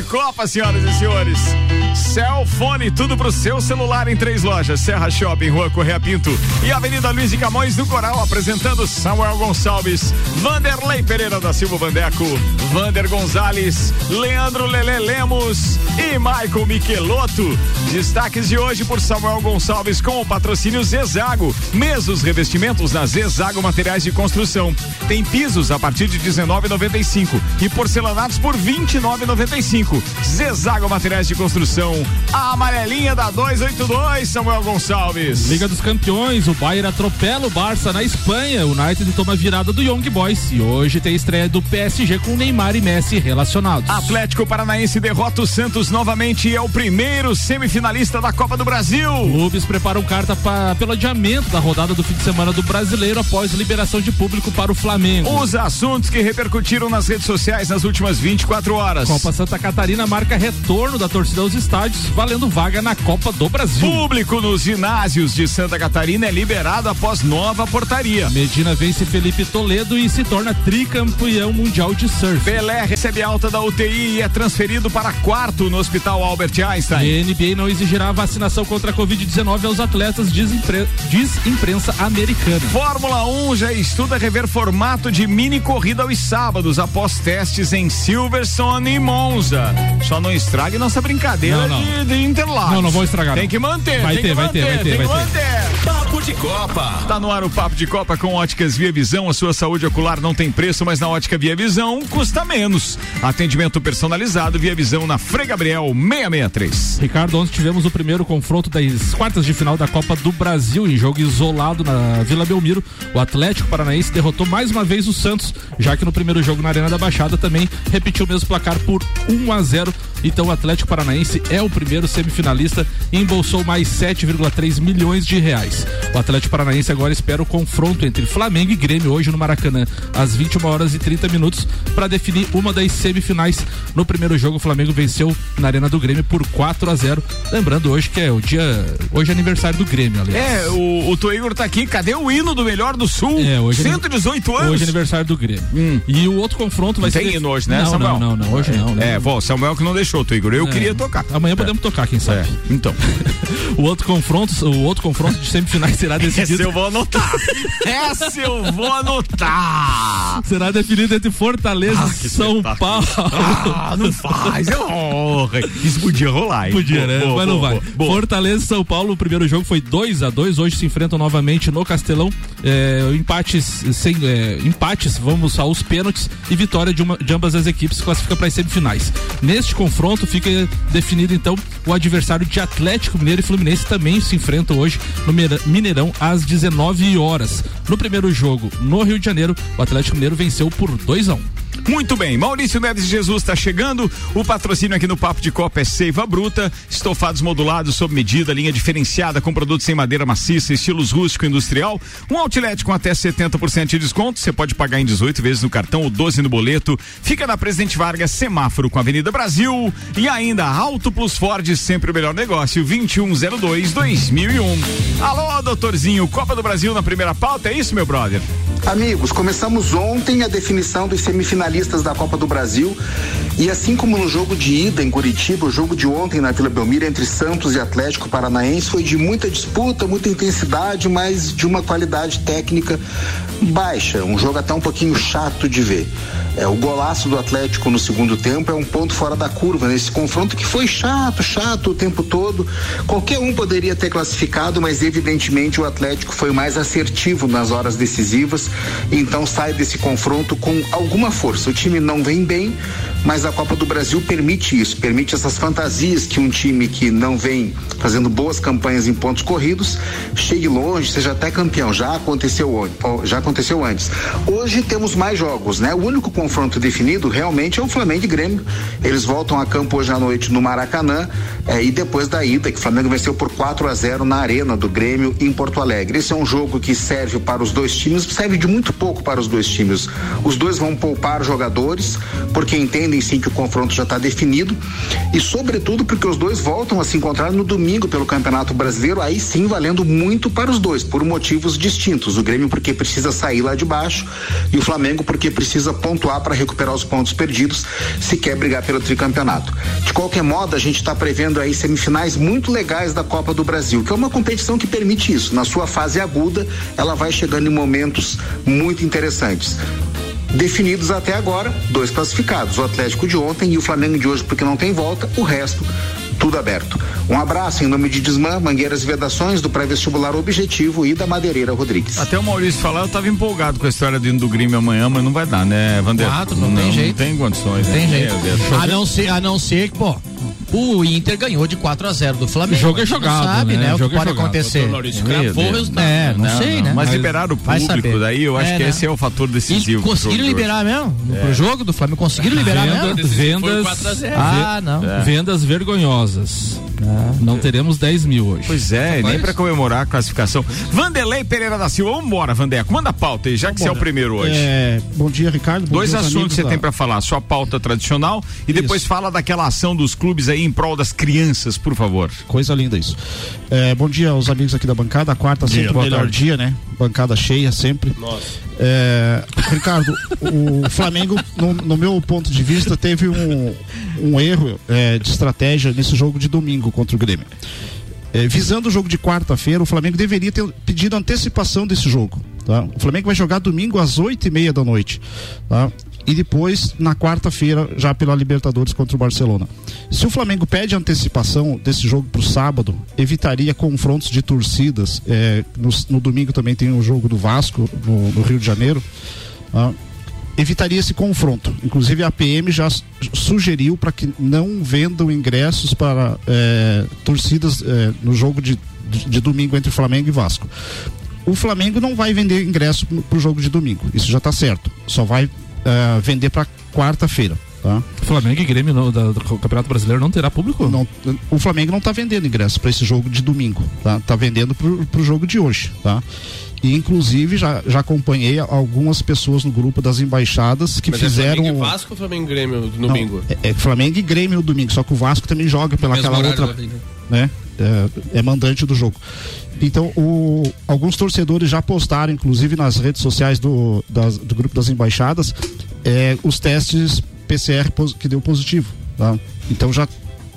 de Copa, senhoras e senhores. Cellfone, tudo pro seu celular em três lojas: Serra Shopping, Rua Correia Pinto e Avenida Luiz de Camões do Coral, apresentando Samuel Gonçalves, Vanderlei Pereira da Silva Vandeco, Vander Gonzalez, Leandro Lele Lemos e Michael Michelotto. Destaques de hoje por Samuel Gonçalves com o patrocínio Zezago. Mesos revestimentos na Zezago Materiais de Construção. Tem pisos a partir de 19,95 e porcelanatos por 29,95. Zezago Materiais de Construção. A amarelinha da 282, Samuel Gonçalves. Liga dos Campeões, o Bayern atropela o Barça na Espanha. O United toma virada do Young Boys e hoje tem estreia do PSG com Neymar e Messi relacionados. Atlético Paranaense derrota o Santos novamente e é o primeiro semifinalista da Copa do Brasil. Clubes preparam carta pra, pelo adiamento da rodada do fim de semana do Brasileiro após liberação de público para o Flamengo. Os assuntos que repercutiram nas redes sociais nas últimas 24 horas. Copa Santa Catarina marca retorno da torcida aos estádios, valendo vaga na Copa do Brasil. Público nos ginásios de Santa Catarina é liberado após nova portaria. Medina vence Felipe Toledo e se torna tricampeão mundial de surf. Pelé recebe alta da UTI e é transferido para quarto no Hospital Albert Einstein. E NBA não exigirá vacinação contra a Covid-19 aos atletas, diz, impre... diz imprensa americana. Fórmula 1 já estuda rever formato de mini corrida aos sábados após testes em Silverstone e Monza. Só não estrague nossa brincadeira Não, não. De, de Interlagos. Não, não vou estragar, Tem que manter. Vai tem ter, vai ter, vai ter, tem vai que ter. Papo de Copa. Tá no ar o Papo de Copa com Óticas Via Visão. A sua saúde ocular não tem preço, mas na Ótica Via Visão custa menos. Atendimento personalizado Via Visão na Frei Gabriel 663. Ricardo, ontem tivemos o primeiro confronto das quartas de final da Copa do Brasil em jogo isolado na Vila Belmiro. O Atlético Paranaense derrotou mais uma vez o Santos, já que no primeiro jogo na Arena da Baixada também repetiu o mesmo placar por 1 a 0. Então o Atlético Paranaense é o primeiro semifinalista e embolsou mais 7,3 milhões de reais. O Atlético Paranaense agora espera o confronto entre Flamengo e Grêmio hoje no Maracanã, às 21 horas e 30 minutos, para definir uma das semifinais. No primeiro jogo, o Flamengo venceu na Arena do Grêmio por 4 a 0. Lembrando hoje que é o dia. Hoje é aniversário do Grêmio, aliás. É, o, o Toigor tá aqui. Cadê o hino do melhor do Sul? É, hoje é 118 anos. Hoje é aniversário do Grêmio. E o outro confronto vai Não ser. tem hino hoje, né, não, Samuel? Não, não, não. Hoje não. né? É, bom, Samuel que não deixou, Toigor. Eu É. queria tocar. Amanhã podemos tocar, quem sabe. É, então. O outro confronto, o outro confronto de semifinais será Essa decidido. eu vou anotar. Essa eu vou anotar. Será definido entre Fortaleza Ah, e São. Paulo. Ah, não faz. É honra. Isso podia rolar, hein? Podia, né? boa, Mas não boa, vai. boa. Fortaleza e São Paulo, o primeiro jogo foi 2 a 2 Hoje se enfrentam novamente no Castelão. É, empates, sem, é, empates, vamos aos pênaltis e vitória de, uma, de ambas as equipes classifica para as semifinais. Neste confronto fica definido então o adversário de Atlético Mineiro e Fluminense também se enfrentam hoje no Mineirão às 19 horas. No primeiro jogo, no Rio de Janeiro, o Atlético Mineiro venceu por 2 a 1 Muito bem, Maurício Neves Jesus está chegando. O patrocínio aqui no Papo de Copa é Seiva Bruta, estofados modulados sob medida, linha diferenciada com produtos em madeira maciça, estilos rústico e industrial. Um outlet com até 70% de desconto. Você pode pagar em 18 vezes no cartão ou 12 no boleto. Fica na Presidente Vargas, semáforo com a Avenida Brasil. E ainda Auto Plus Ford, sempre o melhor negócio, 2102 2001. Alô, doutorzinho, Copa do Brasil na primeira pauta, é isso, meu brother? Amigos, começamos ontem a definição dos semifinalistas da Copa do Brasil e assim como no jogo de ida em Curitiba, o jogo de ontem na Vila Belmiro entre Santos e Atlético Paranaense foi de muita disputa, muita intensidade, mas de uma qualidade técnica baixa, um jogo até um pouquinho chato de ver. É, o golaço do Atlético no segundo tempo é um ponto fora da curva nesse confronto que foi chato, chato o tempo todo. Qualquer um poderia ter classificado, mas evidentemente o Atlético foi mais assertivo nas horas decisivas, então sai desse confronto com alguma força. O time não vem bem, mas a Copa do Brasil permite isso, permite essas fantasias que um time que não vem fazendo boas campanhas em pontos corridos chegue longe, seja até campeão. Já aconteceu, on- já aconteceu antes. Hoje temos mais jogos, né? O único confronto definido realmente é o Flamengo e Grêmio. Eles voltam a campo hoje à noite no Maracanã. É, e depois da ida, que o Flamengo venceu por 4 a 0 na Arena do Grêmio em Porto Alegre. Esse é um jogo que serve para os dois times, serve de muito pouco para os dois times. Os dois vão poupar jogadores, porque entendem sim que o confronto já está definido, e sobretudo porque os dois voltam a se encontrar no domingo pelo Campeonato Brasileiro, aí sim valendo muito para os dois, por motivos distintos. O Grêmio porque precisa sair lá de baixo e o Flamengo porque precisa pontuar para recuperar os pontos perdidos se quer brigar pelo tricampeonato. De qualquer modo, a gente está prevendo aí semifinais muito legais da Copa do Brasil, que é uma competição que permite isso. Na sua fase aguda, ela vai chegando em momentos muito interessantes. Definidos até agora, dois classificados, o Atlético de ontem e o Flamengo de hoje, porque não tem volta, o resto tudo aberto. Um abraço em nome de Desmã, Mangueiras e Vedações, do pré-vestibular Objetivo e da Madeireira Rodrigues. Até o Maurício falar, eu estava empolgado com a história do, do Grêmio amanhã, mas não vai dar, né, Vander? Quatro, não, não tem jeito. Não tem condições. Tem né? jeito. A não ser, a não ser que, pô, o Inter ganhou de 4 a 0 do Flamengo. O jogo é jogado, não sabe, né? né? O que é pode jogado. acontecer. Maurício É, cravou o resultado. É, não, sei, né? Mas, Mas liberaram o público, daí eu acho É, que né? esse é o fator decisivo. E conseguiram liberar mesmo? Pro jogo do Flamengo? Conseguiram liberar Venda- mesmo? vendas, Ah, não. vendas vergonhosas. Não teremos 10 mil hoje. Pois é, nem pra comemorar a classificação. Vanderlei Pereira da Silva, vambora, Vandeco, manda a pauta aí, já que você é o primeiro hoje. É, bom dia, Ricardo. Bom Dois dia assuntos você da- tem pra falar, sua pauta tradicional e depois fala daquela ação dos clubes aí em prol das crianças, por favor. Coisa linda isso. É, bom dia aos amigos aqui da bancada. A quarta Dia, sempre melhor tarde. dia, né? Bancada cheia sempre. Nossa. Ricardo, o Flamengo, no, no meu ponto de vista, teve um, um erro é, de estratégia nesse jogo de domingo contra o Grêmio. É, visando o jogo de quarta-feira, o Flamengo deveria ter pedido antecipação desse jogo. Tá? O Flamengo vai jogar domingo às oito e meia da noite. Tá? E depois, na quarta-feira, já pela Libertadores contra o Barcelona. Se o Flamengo pede antecipação desse jogo para o sábado, evitaria confrontos de torcidas. É, no, no domingo também tem o jogo do Vasco, no, no Rio de Janeiro. tá? Evitaria esse confronto. Inclusive a PM já su- sugeriu para que não vendam ingressos para eh, torcidas eh, no jogo de, de, de domingo entre Flamengo e Vasco. O Flamengo não vai vender ingresso para o jogo de domingo, isso já está certo. Só vai eh, vender para quarta-feira. Tá? Flamengo e Grêmio no, da- do Campeonato Brasileiro não terá público? Não, o Flamengo não está vendendo ingresso para esse jogo de domingo, tá? Tá vendendo para o jogo de hoje, tá? E inclusive já, já acompanhei algumas pessoas no grupo das embaixadas que Mas é fizeram Flamengo e Vasco ou Flamengo e Grêmio no Não, domingo? É, é Flamengo e Grêmio no domingo, só que o Vasco também joga pela aquela outra, né? né? É, é mandante do jogo. Então, o, alguns torcedores já postaram, inclusive nas redes sociais do, das- do grupo das embaixadas, é, os testes PCR que deu positivo. Tá? Então já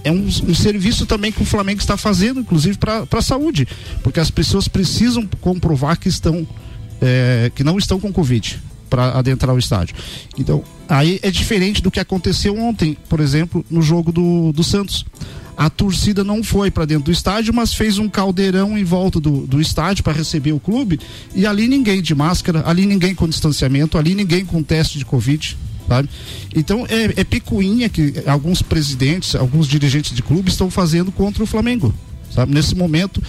é um, um serviço também que o Flamengo está fazendo, inclusive para a saúde, porque as pessoas precisam comprovar que estão é, que não estão com Covid para adentrar o estádio. Então, aí é diferente do que aconteceu ontem, por exemplo, no jogo do, do Santos. A torcida não foi para dentro do estádio, mas fez um caldeirão em volta do, do estádio para receber o clube. E ali ninguém de máscara, ali ninguém com distanciamento, ali ninguém com teste de Covid. Sabe? Então é, é picuinha que alguns presidentes, alguns dirigentes de clube estão fazendo contra o Flamengo. Sabe? Nesse momento,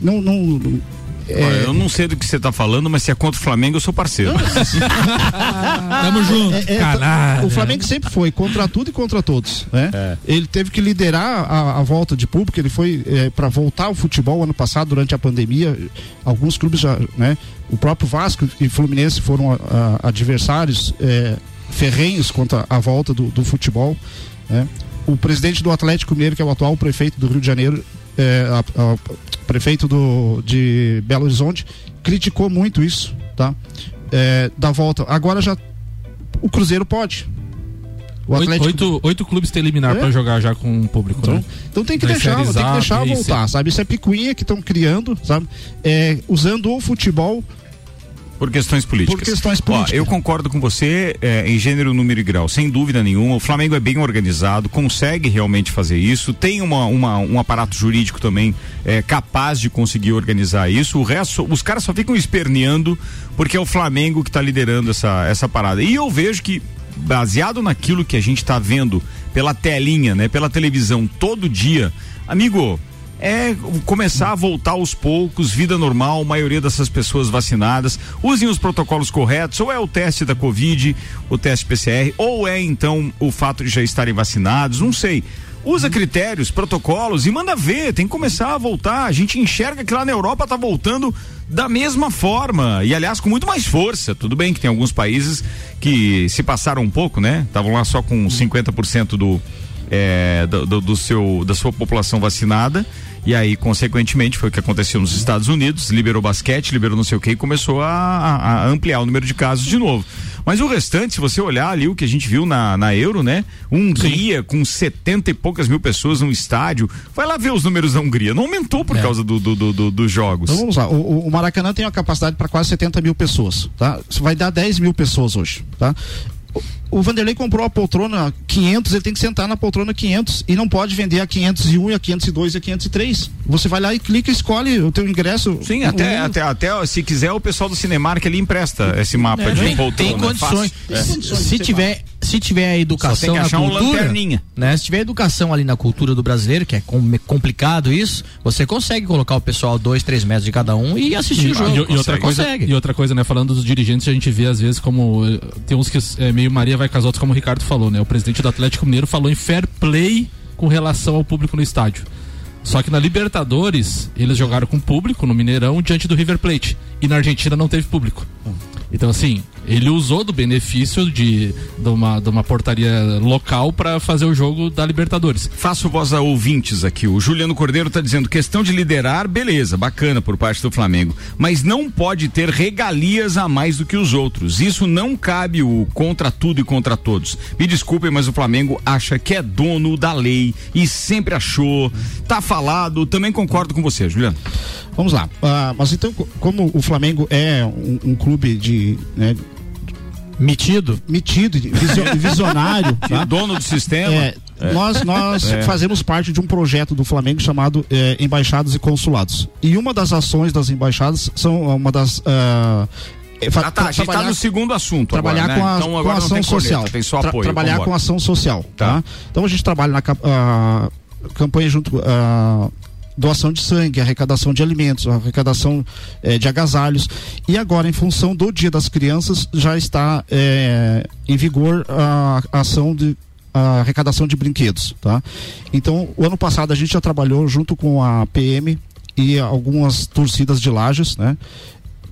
não. não é, eu não sei do que você tá falando, mas se é contra o Flamengo, eu sou parceiro. Tamo junto. É, é, Caralho. O Flamengo sempre foi contra tudo e contra todos, né? É. Ele teve que liderar a, a volta de público, ele foi para voltar ao futebol ano passado durante a pandemia. Alguns clubes já, né? O próprio Vasco e Fluminense foram a- a- adversários é, ferrenhos contra a volta do, do futebol, né? O presidente do Atlético Mineiro, que é o atual prefeito do Rio de Janeiro, é, a- a- prefeito do, de Belo Horizonte, criticou muito isso, tá? É, da volta. Agora já o Cruzeiro pode. O Oito, Atlético. oito, oito clubes têm liminar É? pra jogar já com o público, Então, né? então tem que deixar, tem que deixar voltar, sabe? Isso é picuinha que estão criando, sabe? É, usando o futebol Por questões políticas. Por questões políticas. Ó, eu concordo com você é, em gênero, número e grau, sem dúvida nenhuma. O Flamengo é bem organizado, consegue realmente fazer isso, tem uma, uma- um aparato jurídico também é, capaz de conseguir organizar isso. O resto, os caras só ficam esperneando porque é o Flamengo que está liderando essa, essa parada. E eu vejo que, baseado naquilo que a gente está vendo pela telinha, né, pela televisão todo dia, amigo, é começar a voltar aos poucos, vida normal, maioria dessas pessoas vacinadas, usem os protocolos corretos, ou é o teste da Covid, o teste PCR, ou é então o fato de já estarem vacinados, não sei. Usa critérios, protocolos e manda ver, tem que começar a voltar. A gente enxerga que lá na Europa tá voltando da mesma forma e aliás com muito mais força. Tudo bem que tem alguns países que se passaram um pouco, né? Estavam lá só com 50% do, é, do, do, do seu da sua população vacinada e aí, consequentemente, foi o que aconteceu nos Estados Unidos, liberou basquete, liberou não sei o que e começou a, a, ampliar o número de casos de novo. Mas o restante, se você olhar ali o que a gente viu na, na Euro, né? Hungria com 70 e poucas mil pessoas no estádio. Vai lá ver os números da Hungria. Não aumentou por é. causa do, do, do, dos jogos. Então vamos lá. O, o Maracanã tem uma capacidade para quase 70 mil pessoas, tá? Vai dar 10 mil pessoas hoje, tá? O Vanderlei comprou a poltrona 500, ele tem que sentar na poltrona 500 e não pode vender a 501 e a 502 e a 503. Você vai lá e clica, escolhe o teu ingresso. Sim, até, até, até se quiser o pessoal do Cinemark ele empresta esse mapa é, de tem, poltrona. Tem condições. É. Se tiver se tiver a educação na cultura, um né? Se tiver educação ali na cultura do brasileiro, que é complicado isso, você consegue colocar o pessoal dois, três metros de cada um e assistir e, o jogo. E, e outra coisa, e outra coisa, né? Falando dos dirigentes, a gente vê às vezes como eh, tem uns que é meio Maria vai com as outras, como o Ricardo falou, né? O presidente do Atlético Mineiro falou em fair play com relação ao público no estádio. Só que na Libertadores, eles jogaram com público no Mineirão diante do River Plate. E na Argentina não teve público. Então, assim, ele usou do benefício de, de, uma, de uma portaria local para fazer o jogo da Libertadores. Faço voz a ouvintes aqui. O Juliano Cordeiro está dizendo: questão de liderar, beleza, bacana por parte do Flamengo. Mas não pode ter regalias a mais do que os outros. Isso não cabe o contra tudo e contra todos. Me desculpem, mas o Flamengo acha que é dono da lei e sempre achou. Tá falado, também concordo com você, Juliano. Vamos lá. Uh, mas então, como o Flamengo é um, um clube de. Né, Metido? Metido, visionário. tá? Dono do sistema. É, é. Nós, nós é. fazemos parte de um projeto do Flamengo chamado é, Embaixadas e Consulados. E uma das ações das embaixadas são uma das. Uh, ah, tá, a gente está no segundo assunto trabalhar agora, com, a, né? então, com ação social tem só apoio, trabalhar com ação social tá. tá. então a gente trabalha na uh, campanha junto uh, doação de sangue, arrecadação de alimentos, arrecadação eh, de agasalhos. E agora, em função do Dia das Crianças, já está eh, em vigor a, a ação de a arrecadação de brinquedos, tá? Então, o ano passado a gente já trabalhou junto com a PM e algumas torcidas de lajes, né?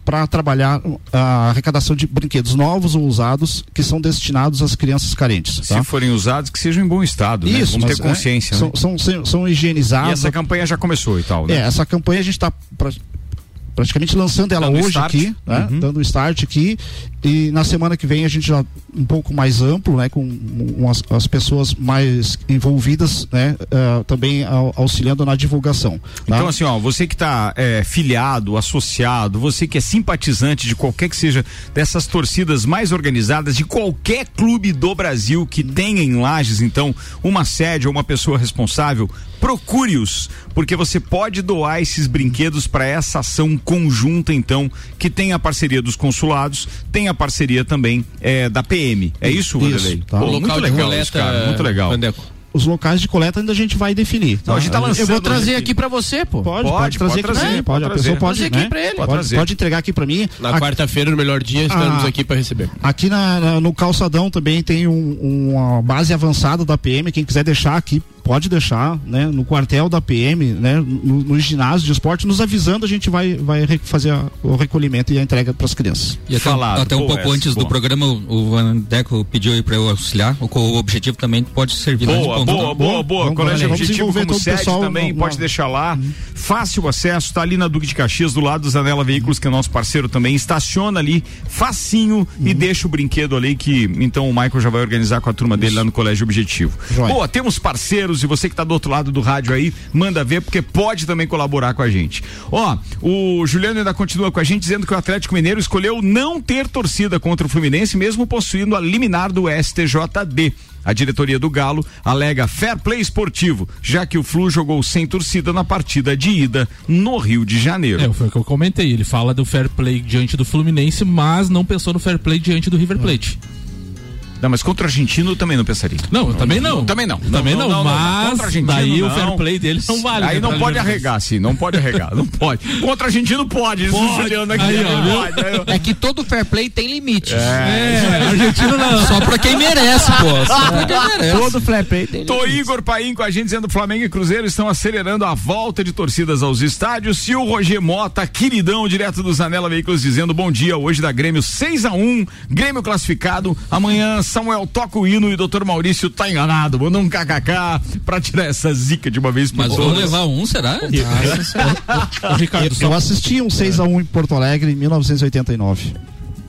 Para trabalhar a arrecadação de brinquedos novos ou usados que são destinados às crianças carentes. Tá? Se forem usados, que sejam em bom estado, né? Isso, Vamos ter é, consciência. É, né? são, são, são, higienizados. E essa campanha já começou e tal, né? É, essa campanha a gente está praticamente lançando ela Dando hoje start. aqui, né? Uhum. Dando start aqui. E na semana que vem a gente já um pouco mais amplo, né? Com umas, as pessoas mais envolvidas, né? Uh, também auxiliando na divulgação. Tá? Então assim, ó, você que está é, filiado, associado, você que é simpatizante de qualquer que seja dessas torcidas mais organizadas de qualquer clube do Brasil que tenha em Lages, então, uma sede ou uma pessoa responsável, procure-os, porque você pode doar esses brinquedos para essa ação conjunta, então, que tem a parceria dos consulados, tem a parceria também é, da PM. É isso, Vanderlei? Tá. Pô, muito legal, coleta, isso, cara, muito legal. Vandeco os locais de coleta ainda a gente vai definir. Tá? Não, a gente tá lançando, Eu vou trazer aqui para você, pô. Pode, pode, pode trazer pode aqui trazer, pode, a pessoa pode, trazer né? aqui pra ele. Pode, pode, pode, entregar aqui para mim. Na quarta-feira, no melhor dia, estamos ah, aqui para receber. Aqui na, na, no calçadão também tem um, uma base avançada da PM, quem quiser deixar aqui pode deixar, né, no quartel da PM, né, no, no ginásio de esporte, nos avisando, a gente vai, vai fazer a, o recolhimento e a entrega para as crianças. E até, Falado, até um pouco essa, antes boa. do programa, o Vandeco pediu para eu auxiliar, o, o, objetivo também pode servir boa, lá de ponto. Boa, boa, boa, boa. Colégio Objetivo como sede pessoal, também, pode uma... deixar lá. Uhum. Fácil acesso, está ali na Duque de Caxias, do lado dos Anela Veículos, que é nosso parceiro também, estaciona ali, facinho, uhum. e deixa o brinquedo ali que, então, o Michael já vai organizar com a turma dele lá no Colégio Objetivo. Joia. Boa, temos parceiros e você que está do outro lado do rádio aí, manda ver, porque pode também colaborar com a gente. Ó, o Juliano ainda continua com a gente dizendo que o Atlético Mineiro escolheu não ter torcida contra o Fluminense, mesmo possuindo a liminar do STJD. A diretoria do Galo alega fair play esportivo, já que o Flu jogou sem torcida na partida de ida no Rio de Janeiro. É, foi o que eu comentei. Ele fala do fair play diante do Fluminense, mas não pensou no fair play diante do River Plate. Não, mas contra o argentino eu também não pensaria. Não, também não. Também não. Também não, mas daí o fair play dele não vale. Aí né, não pode arregar, sim, não pode arregar, não pode. Contra o argentino pode, Pode. Aí, ó, não ó. É que todo fair play tem limites. É, argentino não. Só pra quem merece, pô. Só pra quem merece. Todo fair play tem Tô Igor Paim com a gente dizendo Flamengo e Cruzeiro estão acelerando a volta de torcidas aos estádios. E o Roger Mota, queridão, direto do Zanela Veículos, dizendo bom dia hoje da Grêmio 6 a 1 Grêmio classificado. Amanhã Samuel toca o hino e o Dr. Maurício tá enganado. Manda um kkk pra tirar essa zica de uma vez por Mas todas. levar um, será? Ricardo, Eu só assisti um 6x1 em Porto Alegre em 1989.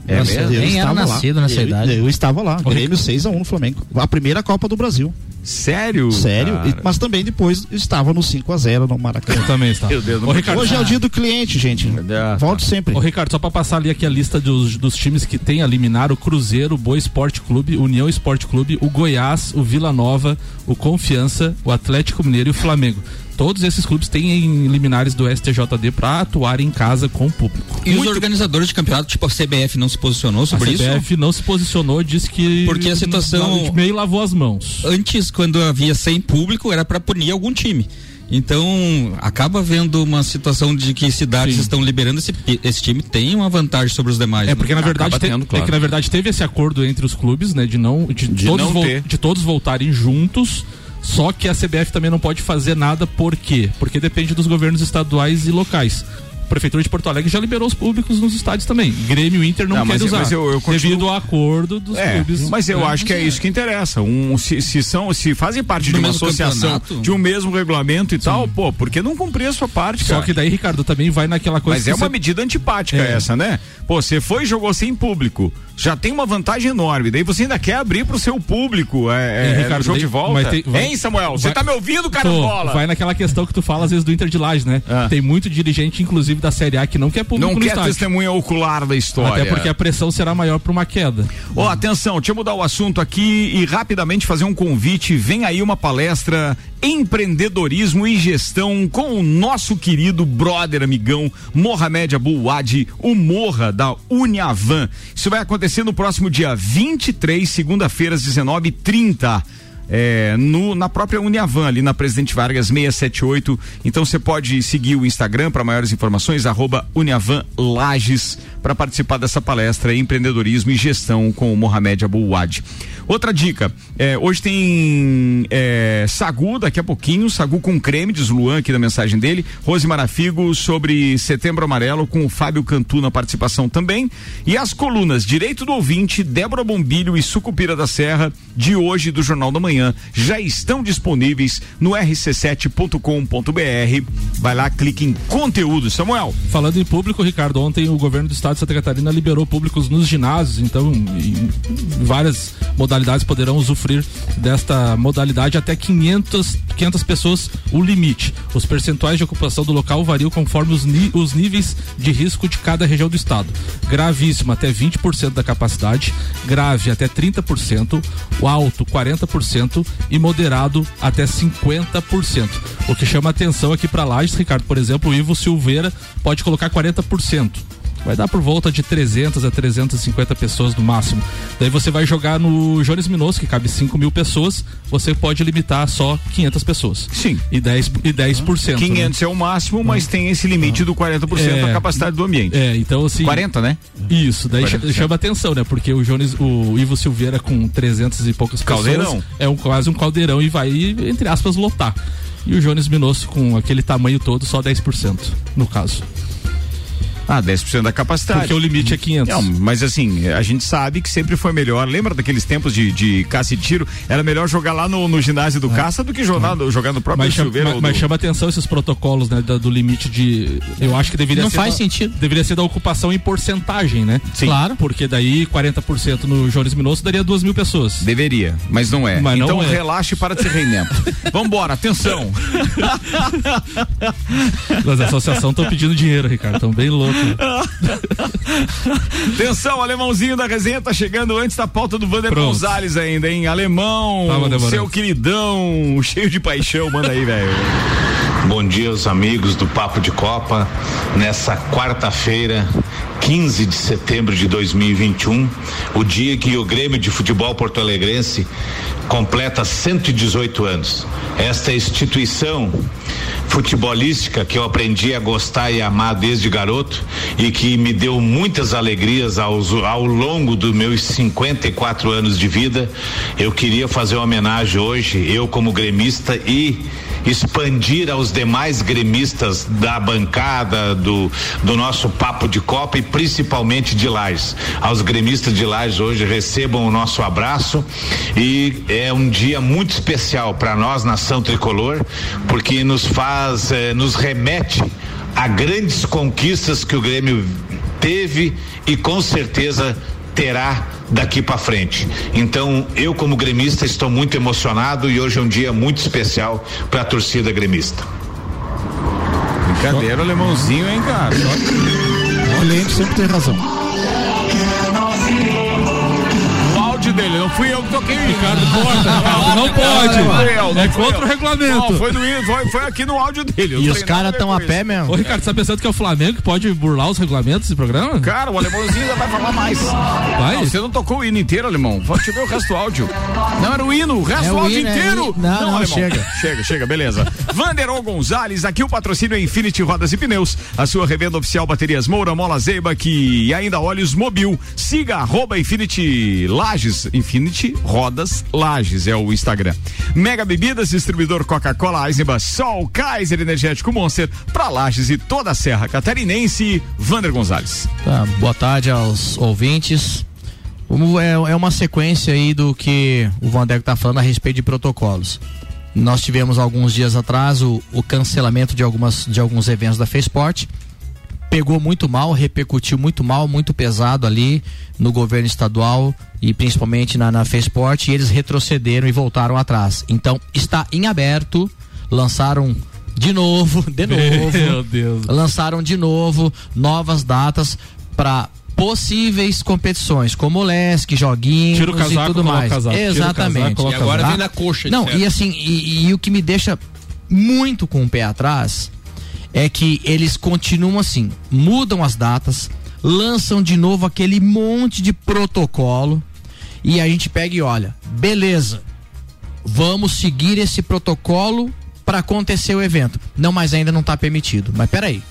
É Nossa, mesmo? eu Nem era estava lá. nascido nessa eu, idade. Eu estava lá. Grêmio 6x1 no Flamengo. A primeira Copa do Brasil. Sério? Sério. E- mas também depois estava no 5x0 no Maracanã. eu também está. Meu Deus, Ô, Ricardo, Hoje é o dia do cliente, gente. Ah, Volte sempre. Ô, Ricardo, só pra passar ali aqui a lista dos, dos times que tem a liminar, o Cruzeiro, o Boa Esporte Clube, o União Esporte Clube, o Goiás, o Vila Nova, o Confiança, o Atlético Mineiro e o Flamengo. Todos esses clubes têm liminares do STJD pra atuar em casa com o público. E os organizadores de campeonato, tipo a CBF, não se posicionou sobre a isso? CBF não se posicionou, disse que Porque a situação- meio lavou as mãos. Antes, quando havia sem público, era pra punir algum time. Então, acaba havendo uma situação de que cidades Sim. estão liberando esse, esse time, tem uma vantagem sobre os demais. É né? porque na verdade Acaba te- tendo, claro. é que na verdade teve esse acordo entre os clubes, né, de não de, De todos não de todos voltarem juntos. Só que a CBF também não pode fazer nada, por quê? Porque depende dos governos estaduais e locais. A Prefeitura de Porto Alegre já liberou os públicos nos estádios também. Grêmio e Inter não, Não, quer usar. mas eu- eu continuo- Devido ao acordo dos É, clubes. mas eu acho que é isso que interessa. Um, se, se são, se fazem parte Do de uma associação, campeonato. de um mesmo regulamento e tal, pô, por que não cumprir a sua parte, Só cara? que daí, Ricardo, também vai naquela coisa Mas é uma você- medida antipática É. essa, né? Pô, você foi e jogou sem público. Já tem uma vantagem enorme. Daí você ainda quer abrir pro seu público. É, é, É, Ricardo, no jogo daí- de volta. tem- vai- hein, Samuel? Você tá me ouvindo, cara Tô, bola? vai naquela questão que tu fala às vezes do Inter de Lages, né? Ah. Tem muito dirigente, inclusive da Série A, que não quer público Não quer estádio. testemunha ocular da história. Até porque a pressão será maior para uma queda. Ó, atenção, deixa eu mudar o assunto aqui e rapidamente fazer um convite. Vem aí uma palestra Empreendedorismo e Gestão com o nosso querido brother, amigão, Mohamed Abouad, o Morra da Uniavan. Isso vai acontecer no próximo dia 23, segunda-feira, às 19h30. É, no, na própria Uniavan, ali na Presidente Vargas 678. Então você pode seguir o Instagram para maiores informações, arroba Uniavan Lages, para participar dessa palestra Empreendedorismo e Gestão com o Mohamed Abouad. Outra dica, é, hoje tem é, Sagu, daqui a pouquinho, Sagu com creme, diz Luan aqui na mensagem dele, Rose Marafigo sobre Setembro Amarelo com o Fábio Cantu na participação também, e as colunas Direito do Ouvinte, Débora Bombilho e Sucupira da Serra, de hoje do Jornal da Manhã, já estão disponíveis no rc7.com.br. Vai lá, clique em conteúdo, Samuel. Falando em público, Ricardo, ontem o governo do estado de Santa Catarina liberou públicos nos ginásios, então várias modalidades poderão usufruir desta modalidade até 500, 500 pessoas o limite. Os percentuais de ocupação do local variam conforme os, os níveis de risco de cada região do estado. Gravíssimo até 20% da capacidade, grave até 30%, o alto 40% e moderado até 50%. O que chama atenção aqui para Lages, Ricardo, por exemplo, o Ivo Silveira pode colocar 40%. Vai dar por volta de 300 a 350 pessoas no máximo. Daí você vai jogar no Jones Minosso, que cabe 5 mil pessoas, você pode limitar só 500 pessoas. Sim. E 10%. E 10% 500 é o máximo, mas tem esse limite do 40% É. da capacidade do ambiente. Né? É, então assim. 40, né? Isso, daí 40%. cha- chama atenção, né? Porque o Jones, o Ivo Silveira com 300 e poucas pessoas Caldeirão. é um, quase um caldeirão e vai, entre aspas, lotar. E o Jones Minosso com aquele tamanho todo, só 10%, no caso. Ah, 10% da capacidade. Porque o limite é 500. Não, mas assim, a gente sabe que sempre foi melhor. Lembra daqueles tempos de, de caça e tiro? Era melhor jogar lá no, no ginásio do caça do que jogar, no- jogar no próprio Mas, chama, Silveira. mas, do- chama atenção esses protocolos, né? da- do limite de. Eu acho que deveria Não ser. faz da- sentido. Deveria ser da ocupação em porcentagem, né? Sim. Claro. Porque daí 40% no Jones Minosso daria 2 mil pessoas. Deveria, mas não é. Mas não então é. relaxe para de ser reinento. Vambora, atenção. As associações estão pedindo dinheiro, Ricardo. Estão bem loucos. Atenção, alemãozinho da resenha tá chegando antes da pauta do Vander Pronto. Gonzalez ainda, hein? Alemão, seu queridão, cheio de paixão, manda aí, velho. Bom dia aos amigos do Papo de Copa. Nessa quarta-feira, 15 de setembro de 2021, o dia que o Grêmio de Futebol Porto Alegrense completa 118 anos. Esta instituição futebolística que eu aprendi a gostar e amar desde garoto e que me deu muitas alegrias aos, ao longo dos meus 54 anos de vida. Eu queria fazer uma homenagem hoje, eu como gremista e expandir aos demais gremistas da bancada do, do nosso papo de Copa e principalmente de Lages. Aos gremistas de Lages hoje recebam o nosso abraço e é um dia muito especial para nós, nação tricolor, porque nos faz, eh, nos remete a grandes conquistas que o Grêmio teve e com certeza terá daqui para frente. Então, eu como gremista estou muito emocionado e hoje é um dia muito especial para a torcida gremista. Brincadeira, alemãozinho, hein, cara? O cliente sempre tem razão. Dele, não fui eu que toquei. Ricardo, corta, não pode. Não não É contra eu. o regulamento. Não, foi, no, foi, foi aqui no áudio dele. eu E não os caras estão a pé isso. mesmo. Ô, Ricardo, você tá pensando que é o Flamengo que pode burlar os regulamentos desse programa? Cara, o alemãozinho ainda vai falar mais. Vai? Não, você não tocou o hino inteiro, alemão. Pode ver o resto do áudio. Não era o hino, o resto É do áudio hino, é inteiro. hino. Não, não, alemão. chega. Chega, chega, beleza. Vanderol Gonzalez, aqui o patrocínio é Infinity Rodas e Pneus, a sua revenda oficial baterias Moura, Mola Zeiba que e ainda óleos Mobil. Siga arroba Infinity Lages, Infinity Rodas Lages é o Instagram. Mega Bebidas, distribuidor Coca-Cola, Eisenbach, Sol, Kaiser Energético Monster, pra Lages e toda a Serra Catarinense, Vander Gonzalez. Tá, boa tarde aos ouvintes. É, é uma sequência aí do que o Vandeco tá falando a respeito de protocolos. Nós tivemos alguns dias atrás o, o cancelamento de, algumas, de alguns eventos da FESPORT. Pegou muito mal, repercutiu muito mal, muito pesado ali no governo estadual e principalmente na, na FESPORT e eles retrocederam e voltaram atrás. Então está em aberto, lançaram de novo, de novo Meu Deus. lançaram de novo novas datas para possíveis competições, como o LESC, joguinhos Tira o casaco, e tudo mais. casaco, Exatamente. casaco, E agora Tá? vem na coxa, Não, e assim, e, e o que me deixa muito com o pé atrás é que eles continuam assim, mudam as datas, lançam de novo aquele monte de protocolo e a gente pega e olha, beleza, vamos seguir esse protocolo para acontecer o evento. Não, mas ainda não está permitido. Mas peraí,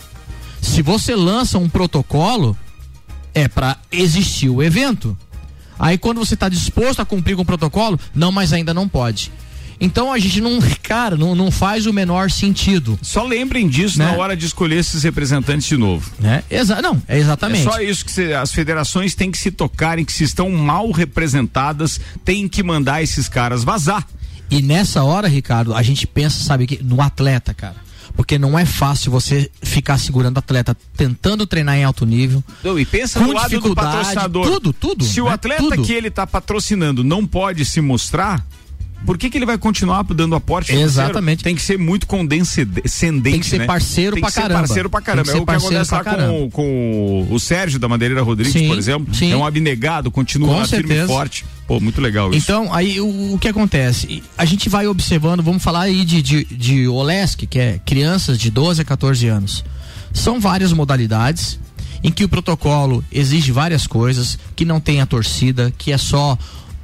se você lança um protocolo, é para existir o evento. Aí quando você está disposto a cumprir com o protocolo, não, mas ainda não pode. Então a gente não, cara, não, não faz o menor sentido, Só lembrem disso Né? na hora de escolher esses representantes de novo. né? Exa não, é exatamente. É só isso que as federações têm que se tocarem, que se estão mal representadas, têm que mandar esses caras vazar. E nessa hora, Ricardo, a gente pensa, sabe, que no atleta, cara. Porque não é fácil você ficar segurando o atleta tentando treinar em alto nível. Não, e pensa no lado do patrocinador. tudo, tudo, Se o né? atleta que ele está patrocinando não pode se mostrar, por que, que ele vai continuar dando aporte? Exatamente. Tem que ser muito condescendente. Tem que ser né? parceiro Tem pra que ser caramba. parceiro pra caramba. Tem é o que acontece lá com, caramba. com o Sérgio da Madeireira Rodrigues, Sim, por exemplo. sim. É um abnegado, continua firme e forte. Pô, muito legal isso. Então, aí o, o que acontece? A gente vai observando, vamos falar aí de, de, de OLESC, que é crianças de 12 a 14 anos. São várias modalidades em que o protocolo exige várias coisas, que não tem a torcida, que é só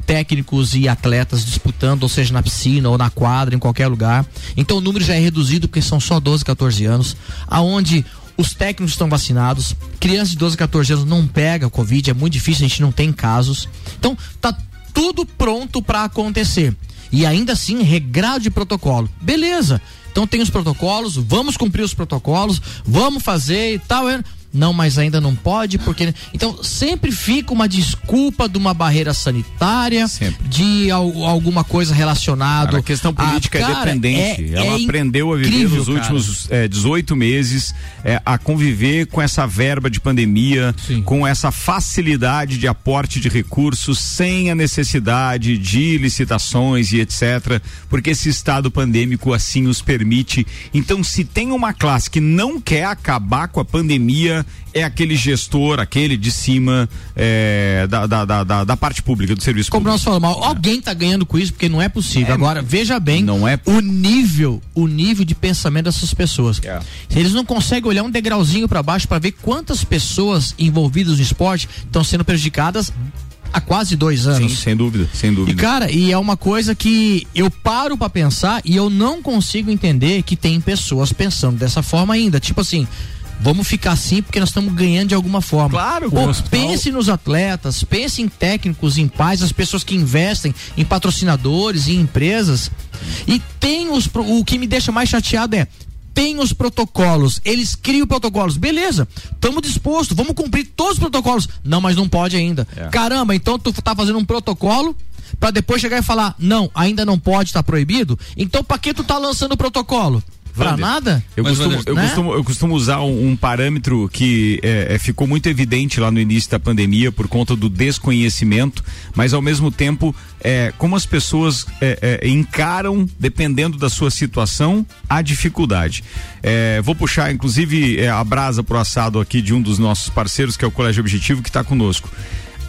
técnicos e atletas disputando, ou seja, na piscina ou na quadra, em qualquer lugar. Então o número já é reduzido porque são só 12, 14 anos, aonde os técnicos estão vacinados, crianças de 12, 14 anos não pega Covid, é muito difícil, a gente não tem casos. Então tá tudo pronto para acontecer. E ainda assim, regrado de protocolo. Beleza. Então tem os protocolos, vamos cumprir os protocolos, vamos fazer e tal. É- Não, mas ainda não pode, porque. Então sempre fica uma desculpa de uma barreira sanitária, Sempre. de al- alguma coisa relacionada. Cara, a questão política é dependente. Ela aprendeu a viver nos cara. últimos é, 18 meses é, a conviver com essa verba de pandemia, Sim. com essa facilidade de aporte de recursos, sem a necessidade de licitações e etc. Porque esse estado pandêmico assim os permite. Então, se tem uma classe que não quer acabar com a pandemia, é aquele gestor, aquele de cima é, da, da, da, da, parte pública, do serviço Como público. nós falamos, alguém tá ganhando com isso porque não é possível. Agora, veja bem não é- o nível, o nível de pensamento dessas pessoas. É. Eles não conseguem olhar um degrauzinho para baixo para ver quantas pessoas envolvidas no esporte estão sendo prejudicadas há quase dois Sim, anos. sem dúvida, sem E dúvida. cara, e é uma coisa que eu paro pra pensar e eu não consigo entender que tem pessoas pensando dessa forma ainda. Tipo assim, vamos ficar assim porque nós estamos ganhando de alguma forma. Claro, Pô, pense nos atletas, pense em técnicos, em pais, as pessoas que investem em patrocinadores, em empresas. E tem os o que me deixa mais chateado é tem os protocolos, eles criam protocolos, beleza, estamos dispostos, vamos cumprir todos os protocolos. Não, mas não pode ainda. É. Caramba, então tu tá fazendo um protocolo para depois chegar e falar, não, ainda não pode, tá proibido? Então pra que tu tá lançando o protocolo? Pra Wander, nada? Eu, Mas, costumo, Wander, eu, né? costumo, eu costumo usar um, um parâmetro que é, é, ficou muito evidente lá no início da pandemia por conta do desconhecimento, mas ao mesmo tempo, é, como as pessoas é, é, encaram, dependendo da sua situação, a dificuldade. É, vou puxar, inclusive, é, a brasa pro assado aqui de um dos nossos parceiros, que é o Colégio Objetivo, que está conosco.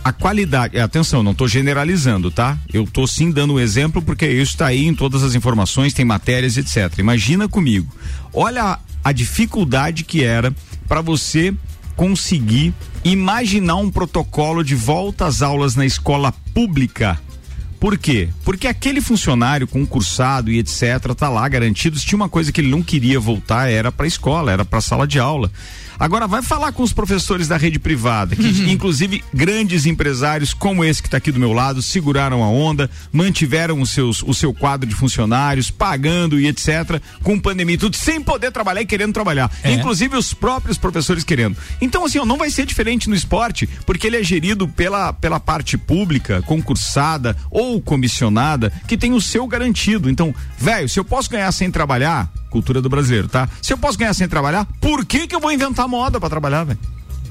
A qualidade, é, atenção, não estou generalizando, tá? Eu estou sim dando um exemplo porque isso está aí em todas as informações, tem matérias, etc. Imagina comigo. Olha a, dificuldade que era para você conseguir imaginar um protocolo de volta às aulas na escola pública. Por quê? Porque aquele funcionário concursado e etc tá lá garantido. Se tinha uma coisa que ele não queria voltar era para a escola, era para a sala de aula. Agora vai falar com os professores da rede privada, que inclusive grandes empresários como esse que está aqui do meu lado seguraram a onda, mantiveram os seus, o seu quadro de funcionários, pagando e etc, com pandemia e tudo, sem poder trabalhar e querendo trabalhar. Inclusive os próprios professores querendo. Então assim, ó, não vai ser diferente no esporte, porque ele é gerido pela, pela parte pública, concursada ou comissionada, que tem o seu garantido. Então, velho, se eu posso ganhar sem trabalhar, cultura do brasileiro, tá? Se eu posso ganhar sem trabalhar, por que que eu vou inventar moda pra trabalhar, velho?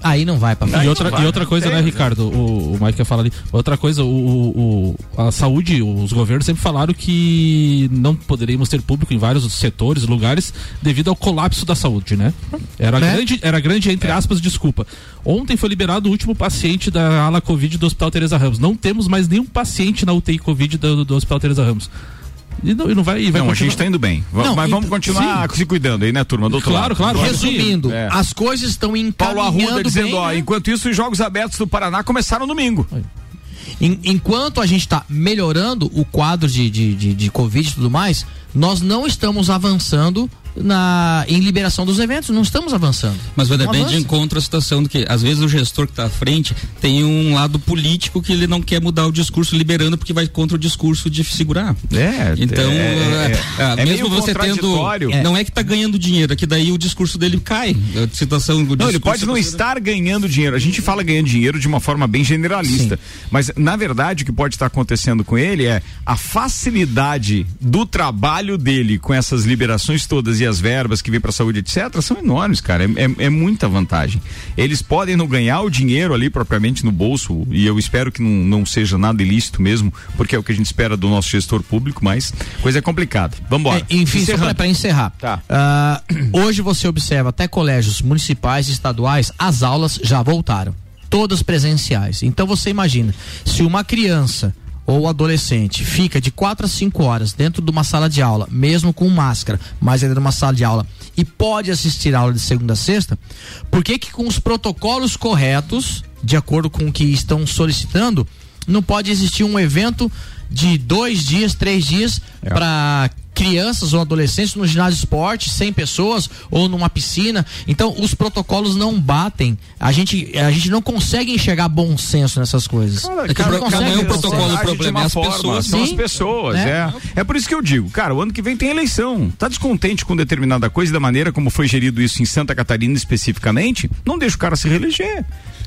Aí não vai pra E frente. outra, vai, e outra coisa, É, né, né? Ricardo? O, o Mike ia falar ali. Outra coisa, o, o- o- a saúde, os governos sempre falaram que não poderíamos ter público em vários setores, lugares, devido ao colapso da saúde, né? Era Né? grande, era grande, entre aspas, desculpa. Ontem foi liberado o último paciente da ala Covid do Hospital Teresa Ramos. Não temos mais nenhum paciente na UTI Covid do, do Hospital Teresa Ramos. E não, e não vai, e vai não, a continuar- gente tá indo bem. Va- Não, mas vamos continuar se cuidando aí, né, turma? Do outro Claro, lado. claro. Resumindo, É. as coisas estão Paulo Arruda encaminhando dizendo, bem, ó, né? enquanto isso os Jogos Abertos do Paraná começaram domingo. Enquanto a gente está melhorando o quadro de, de, de, de Covid e tudo mais, nós não estamos avançando na, em liberação dos eventos, não estamos avançando. Mas vai bem de encontro a situação do que às vezes o gestor que está à frente tem um lado político que ele não quer mudar o discurso liberando porque vai contra o discurso de segurar. É, Então, é, é, é, é, é mesmo você tendo. contraditório. Não é que tá ganhando dinheiro, é que daí o discurso dele cai. A situação, Não, ele pode não tá- estar ganhando dinheiro. A gente fala ganhando dinheiro de uma forma bem generalista. Mas, na verdade, o que pode estar acontecendo com ele é a facilidade do trabalho dele com essas liberações todas e as verbas que vem para saúde, etc., são enormes, cara. É, é- é muita vantagem. Eles podem não ganhar o dinheiro ali propriamente no bolso, e eu espero que não, não seja nada ilícito mesmo, porque é o que a gente espera do nosso gestor público, mas coisa é complicada. Vamos embora. É, enfim, para encerrar. Tá. Ah, hoje você observa até colégios municipais e estaduais, as aulas já voltaram. Todas presenciais. Então você imagina, se uma criança ou adolescente fica de 4 a 5 horas dentro de uma sala de aula, mesmo com máscara, mas ainda numa sala de aula, e pode assistir a aula de segunda a sexta, por que que com os protocolos corretos, de acordo com o que estão solicitando, não pode existir um evento de dois dias, três dias É. para crianças ou adolescentes no ginásio de esporte, 100 pessoas ou numa piscina. Então, os protocolos não batem. A gente, a gente não consegue enxergar bom senso nessas coisas. É que o Não pro- não é o protocolo, o problema é as forma, pessoas. São as Sim. pessoas, É. é. É por isso que eu digo, cara, o ano que vem tem eleição. Tá descontente com determinada coisa e da maneira como foi gerido isso em Santa Catarina especificamente? Não deixa o cara se reeleger.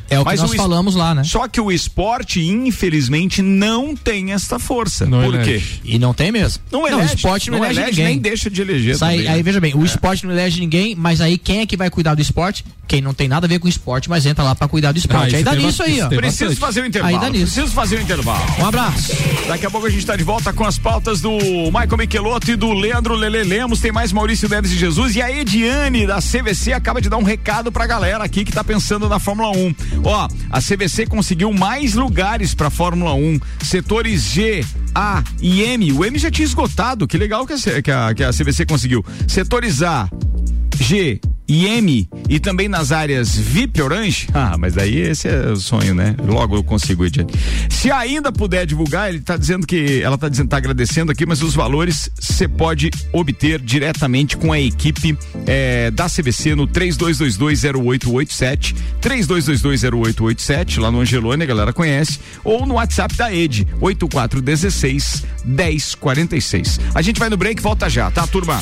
É o que Mas nós es- falamos lá, né? Só que o esporte, infelizmente, não tem esta força. Não Por quê? elege. E não tem mesmo. Não o elege. esporte não, elege, ninguém. nem deixa de eleger. Aí, também, aí né? veja bem, o esporte não elege ninguém, mas aí quem é que vai cuidar do esporte? Quem não tem nada a ver com o esporte, mas entra lá pra cuidar do esporte. Ah, aí isso dá nisso aí, ó. Preciso bastante. fazer o intervalo. Aí dá nisso. Preciso fazer o intervalo. Um abraço. Daqui a pouco a gente está de volta com as pautas do Michael Michelotto e do Leandro Lele Lemos. Tem mais Maurício Neves de Jesus e a Ediane da CVC acaba de dar um recado pra galera aqui que tá pensando na Fórmula 1. Ó, a CVC conseguiu mais lugares pra Fórmula 1. Setores G, A e M. O M já tinha esgotado. Que legal que a, que a, CVC conseguiu. Setores A, G e M e também nas áreas VIP Orange. Ah, mas aí esse é o sonho, né? Logo eu consigo ir. Se ainda puder divulgar, ele tá dizendo que ela tá dizendo tá agradecendo aqui, mas os valores você pode obter diretamente com a equipe eh, da CVC no 32220887, 32220887 lá no Angelone, a galera conhece, ou no WhatsApp da Ed 8416 1046. A gente vai no break, volta já, tá, turma?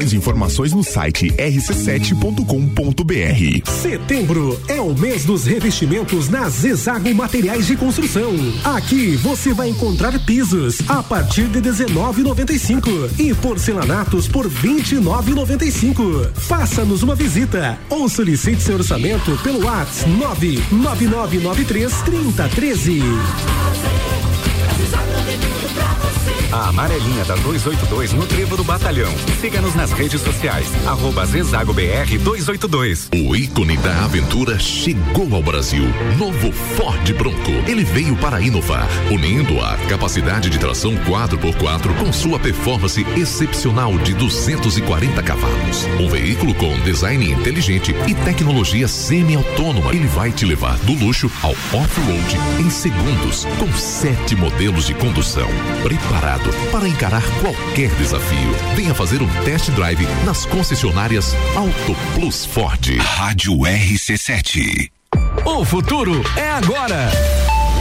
e informações no site rc7.com.br. Setembro é o mês dos revestimentos na Zezago Materiais de Construção. Aqui você vai encontrar pisos a partir de 19,95 e porcelanatos por 29,95. Faça-nos uma visita ou solicite seu orçamento pelo WhatsApp 99993 3013. A amarelinha da 282 no Trevo do Batalhão. Siga-nos nas redes sociais. Arroba Zezago BR 282. O ícone da aventura chegou ao Brasil. Novo Ford Bronco. Ele veio para inovar, unindo a capacidade de tração 4x4 com sua performance excepcional de 240 cavalos. Um veículo com design inteligente e tecnologia semi-autônoma. Ele vai te levar do luxo ao off-road em segundos, com sete modelos de condução. Preparado para encarar qualquer desafio. Venha fazer um test drive nas concessionárias Auto Plus Ford. Rádio RC7. O futuro é agora.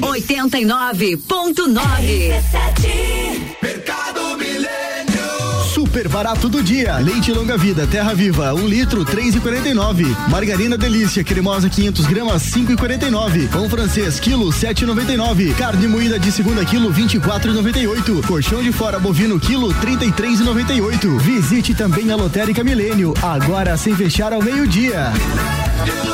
89.9 Mercado Milênio. Super barato do dia. Leite longa vida, terra viva, um litro, três e quarenta e nove. Margarina delícia, cremosa 500 gramas, cinco e quarenta e nove. Pão francês, quilo, sete e noventa e nove. Carne moída de segunda quilo, vinte e quatro e noventa e oito. Colchão de fora bovino, quilo, trinta e três e noventa e oito. Visite também a Lotérica Milênio, agora sem fechar ao meio-dia. Faça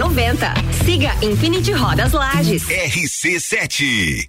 4090. Siga Infinity Rodas Lages. RC7.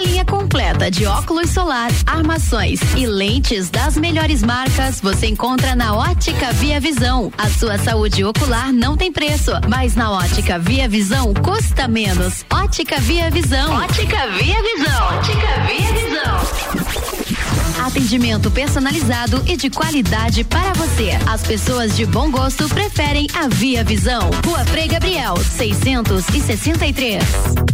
linha completa de óculos solar, armações e lentes das melhores marcas você encontra na Ótica Via Visão. A sua saúde ocular não tem preço, mas na Ótica Via Visão custa menos. Ótica Via Visão. Ótica Via Visão. Ótica Via Visão. Atendimento personalizado e de qualidade para você. As pessoas de bom gosto preferem a Via Visão. Rua Frei Gabriel, 663.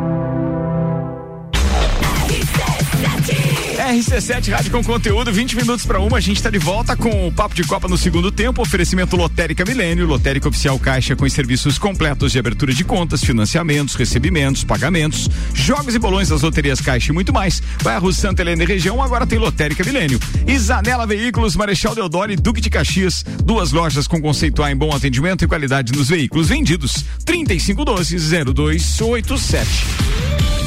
RC7 Rádio com conteúdo, 20 minutos para uma. A gente está de volta com o Papo de Copa no segundo tempo. Oferecimento Lotérica Milênio, Lotérica Oficial Caixa com os serviços completos de abertura de contas, financiamentos, recebimentos, pagamentos, jogos e bolões das loterias Caixa e muito mais. Bairro Santa Helena e região agora tem Lotérica Milênio. Zanela Veículos, Marechal Deodoro e Duque de Caxias. Duas lojas com conceito A em bom atendimento e qualidade nos veículos vendidos. 3512 0287.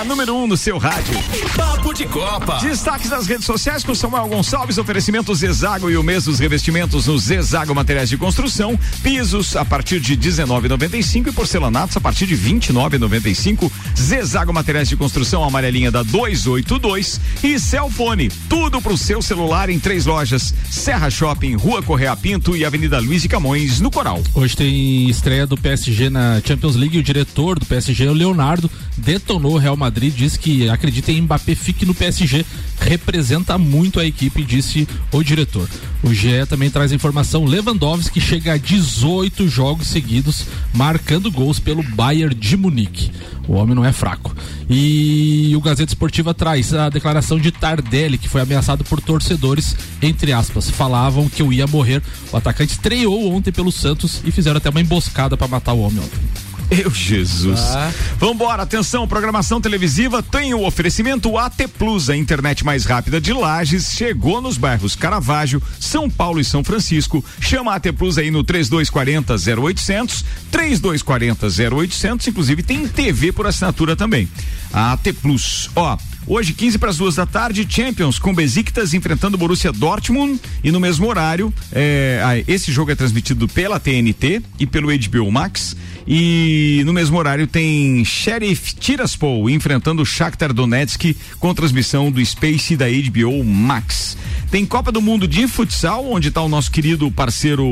A número 1 um no seu rádio. Papo de Copa. Destaques das redes sociais com Samuel Gonçalves, oferecimento Zezago e o mês dos revestimentos no Zezago Materiais de Construção, pisos a partir de 19,95 e porcelanatos a partir de 29,95. Zezago Materiais de Construção, amarelinha da 282 e Celfone, tudo pro seu celular em três lojas: Serra Shopping, Rua Correia Pinto e Avenida Luiz de Camões, no Coral. Hoje tem estreia do PSG na Champions League. O diretor do PSG, o Leonardo, detonou o Real Madrid, diz que acredita em Mbappé fique no PSG. Representa muito a equipe, disse o diretor. O GE também traz informação: Lewandowski chega a 18 jogos seguidos, marcando gols pelo Bayern de Munique. O homem não é fraco. E o Gazeta Esportiva traz a declaração de Tardelli, que foi ameaçado por torcedores, entre aspas. Falavam que eu ia morrer. O atacante estreou ontem pelo Santos e fizeram até uma emboscada para matar o homem ontem. Eu, Jesus. Ah. Vambora, atenção, programação televisiva tem o oferecimento AT Plus, a internet mais rápida de Lages, chegou nos bairros Caravaggio, São Paulo e São Francisco. Chama a AT Plus aí no 3240 0800, 3240 0800, inclusive tem TV por assinatura também. A AT Plus, ó, Hoje, 15 para as duas da tarde, Champions com Besiktas enfrentando Borussia Dortmund e no mesmo horário, é, esse jogo é transmitido pela TNT e pelo HBO Max. E no mesmo horário tem Sheriff Tiraspol enfrentando Shakhtar Donetsk com transmissão do Space da HBO Max. Tem Copa do Mundo de futsal, onde está o nosso querido parceiro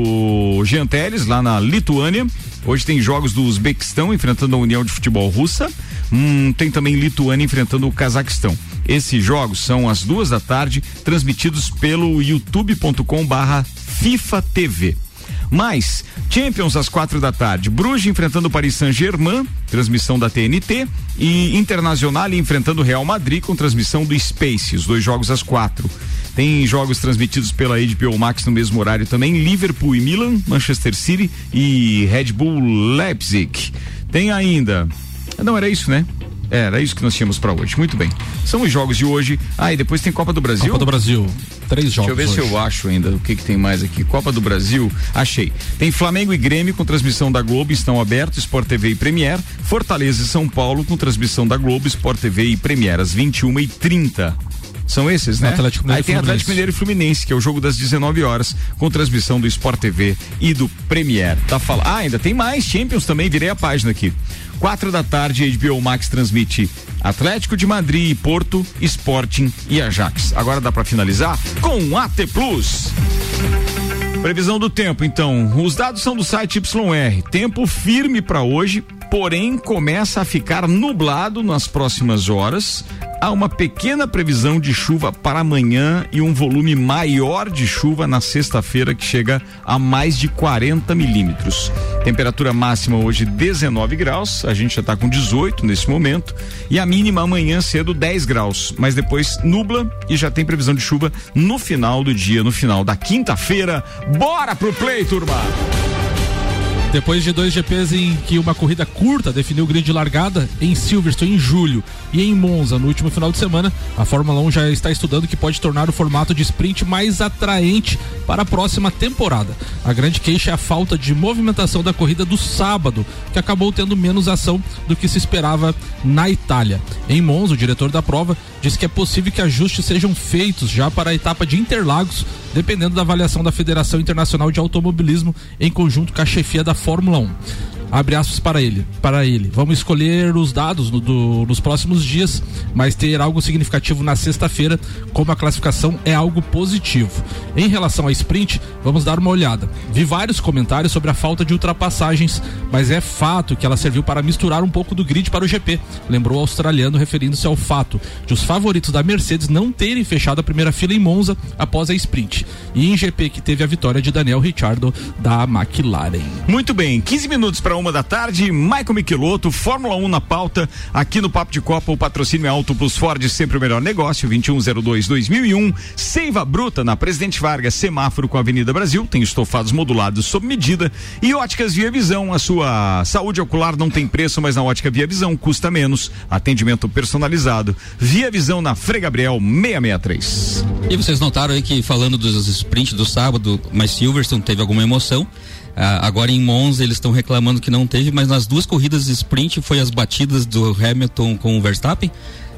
Jean Teles, lá na Lituânia. Hoje tem jogos do Uzbequistão enfrentando a União de Futebol Russa. Hum, tem também Lituânia enfrentando o Cazaquistão. Esses jogos são às duas da tarde, transmitidos pelo youtube.com barra FIFA TV. Mais, Champions às quatro da tarde, Bruges enfrentando Paris Saint-Germain, transmissão da TNT, e Internacional enfrentando o Real Madrid com transmissão do Space, os dois jogos às quatro. Tem jogos transmitidos pela HBO Max no mesmo horário também, Liverpool e Milan, Manchester City e Red Bull Leipzig. Tem ainda. Não, era isso, né? Era isso que nós tínhamos para hoje. Muito bem. São os jogos de hoje. Ah, e depois tem Copa do Brasil. Copa do Brasil. Três jogos. Deixa eu ver hoje. se eu acho ainda o que, que tem mais aqui. Copa do Brasil, achei. Tem Flamengo e Grêmio com transmissão da Globo, estão abertos, Sport TV e Premier. Fortaleza e São Paulo com transmissão da Globo, Sport TV e Premier, às 21 e 30 são esses, né? Atlético Mineiro Aí tem Fluminense. Atlético Mineiro e Fluminense, que é o jogo das 19 horas, com transmissão do Sport TV e do Premier. Tá fal... Ah, ainda tem mais Champions também, virei a página aqui. Quatro da tarde, HBO Max transmite Atlético de Madrid, Porto, Sporting e Ajax. Agora dá para finalizar com AT Plus. Previsão do tempo, então. Os dados são do site YR. Tempo firme para hoje, porém começa a ficar nublado nas próximas horas. Há uma pequena previsão de chuva para amanhã e um volume maior de chuva na sexta-feira, que chega a mais de 40 milímetros. Temperatura máxima hoje 19 graus, a gente já está com 18 nesse momento, e a mínima amanhã cedo 10 graus, mas depois nubla e já tem previsão de chuva no final do dia, no final da quinta-feira. Bora pro play, turma! Depois de dois GPs em que uma corrida curta definiu o grid de largada em Silverstone em julho e em Monza no último final de semana, a Fórmula 1 já está estudando que pode tornar o formato de sprint mais atraente para a próxima temporada. A grande queixa é a falta de movimentação da corrida do sábado, que acabou tendo menos ação do que se esperava na Itália. Em Monza, o diretor da prova disse que é possível que ajustes sejam feitos já para a etapa de Interlagos, dependendo da avaliação da Federação Internacional de Automobilismo em conjunto com a chefia da Fórmula 1 abre aspas para ele, para ele. Vamos escolher os dados no, do, nos próximos dias, mas ter algo significativo na sexta-feira, como a classificação é algo positivo. Em relação à sprint, vamos dar uma olhada. Vi vários comentários sobre a falta de ultrapassagens, mas é fato que ela serviu para misturar um pouco do grid para o GP. Lembrou o australiano referindo-se ao fato de os favoritos da Mercedes não terem fechado a primeira fila em Monza após a sprint. E em GP que teve a vitória de Daniel Ricciardo da McLaren. Muito bem, 15 minutos para uma da tarde, Michael Michelotto, Fórmula 1 na pauta, aqui no Papo de Copa, o patrocínio é Auto Plus Ford, sempre o melhor negócio, 2102-2001, Seiva Bruta, na Presidente Vargas, semáforo com a Avenida Brasil, tem estofados modulados sob medida, e Óticas Via Visão, a sua saúde ocular não tem preço, mas na Ótica Via Visão custa menos, atendimento personalizado, Via Visão na Frei Gabriel 663. E vocês notaram aí que falando dos sprints do sábado, mas Silverstone teve alguma emoção, ah, agora em Monza eles estão reclamando que não teve, mas nas duas corridas de sprint foi as batidas do Hamilton com o Verstappen.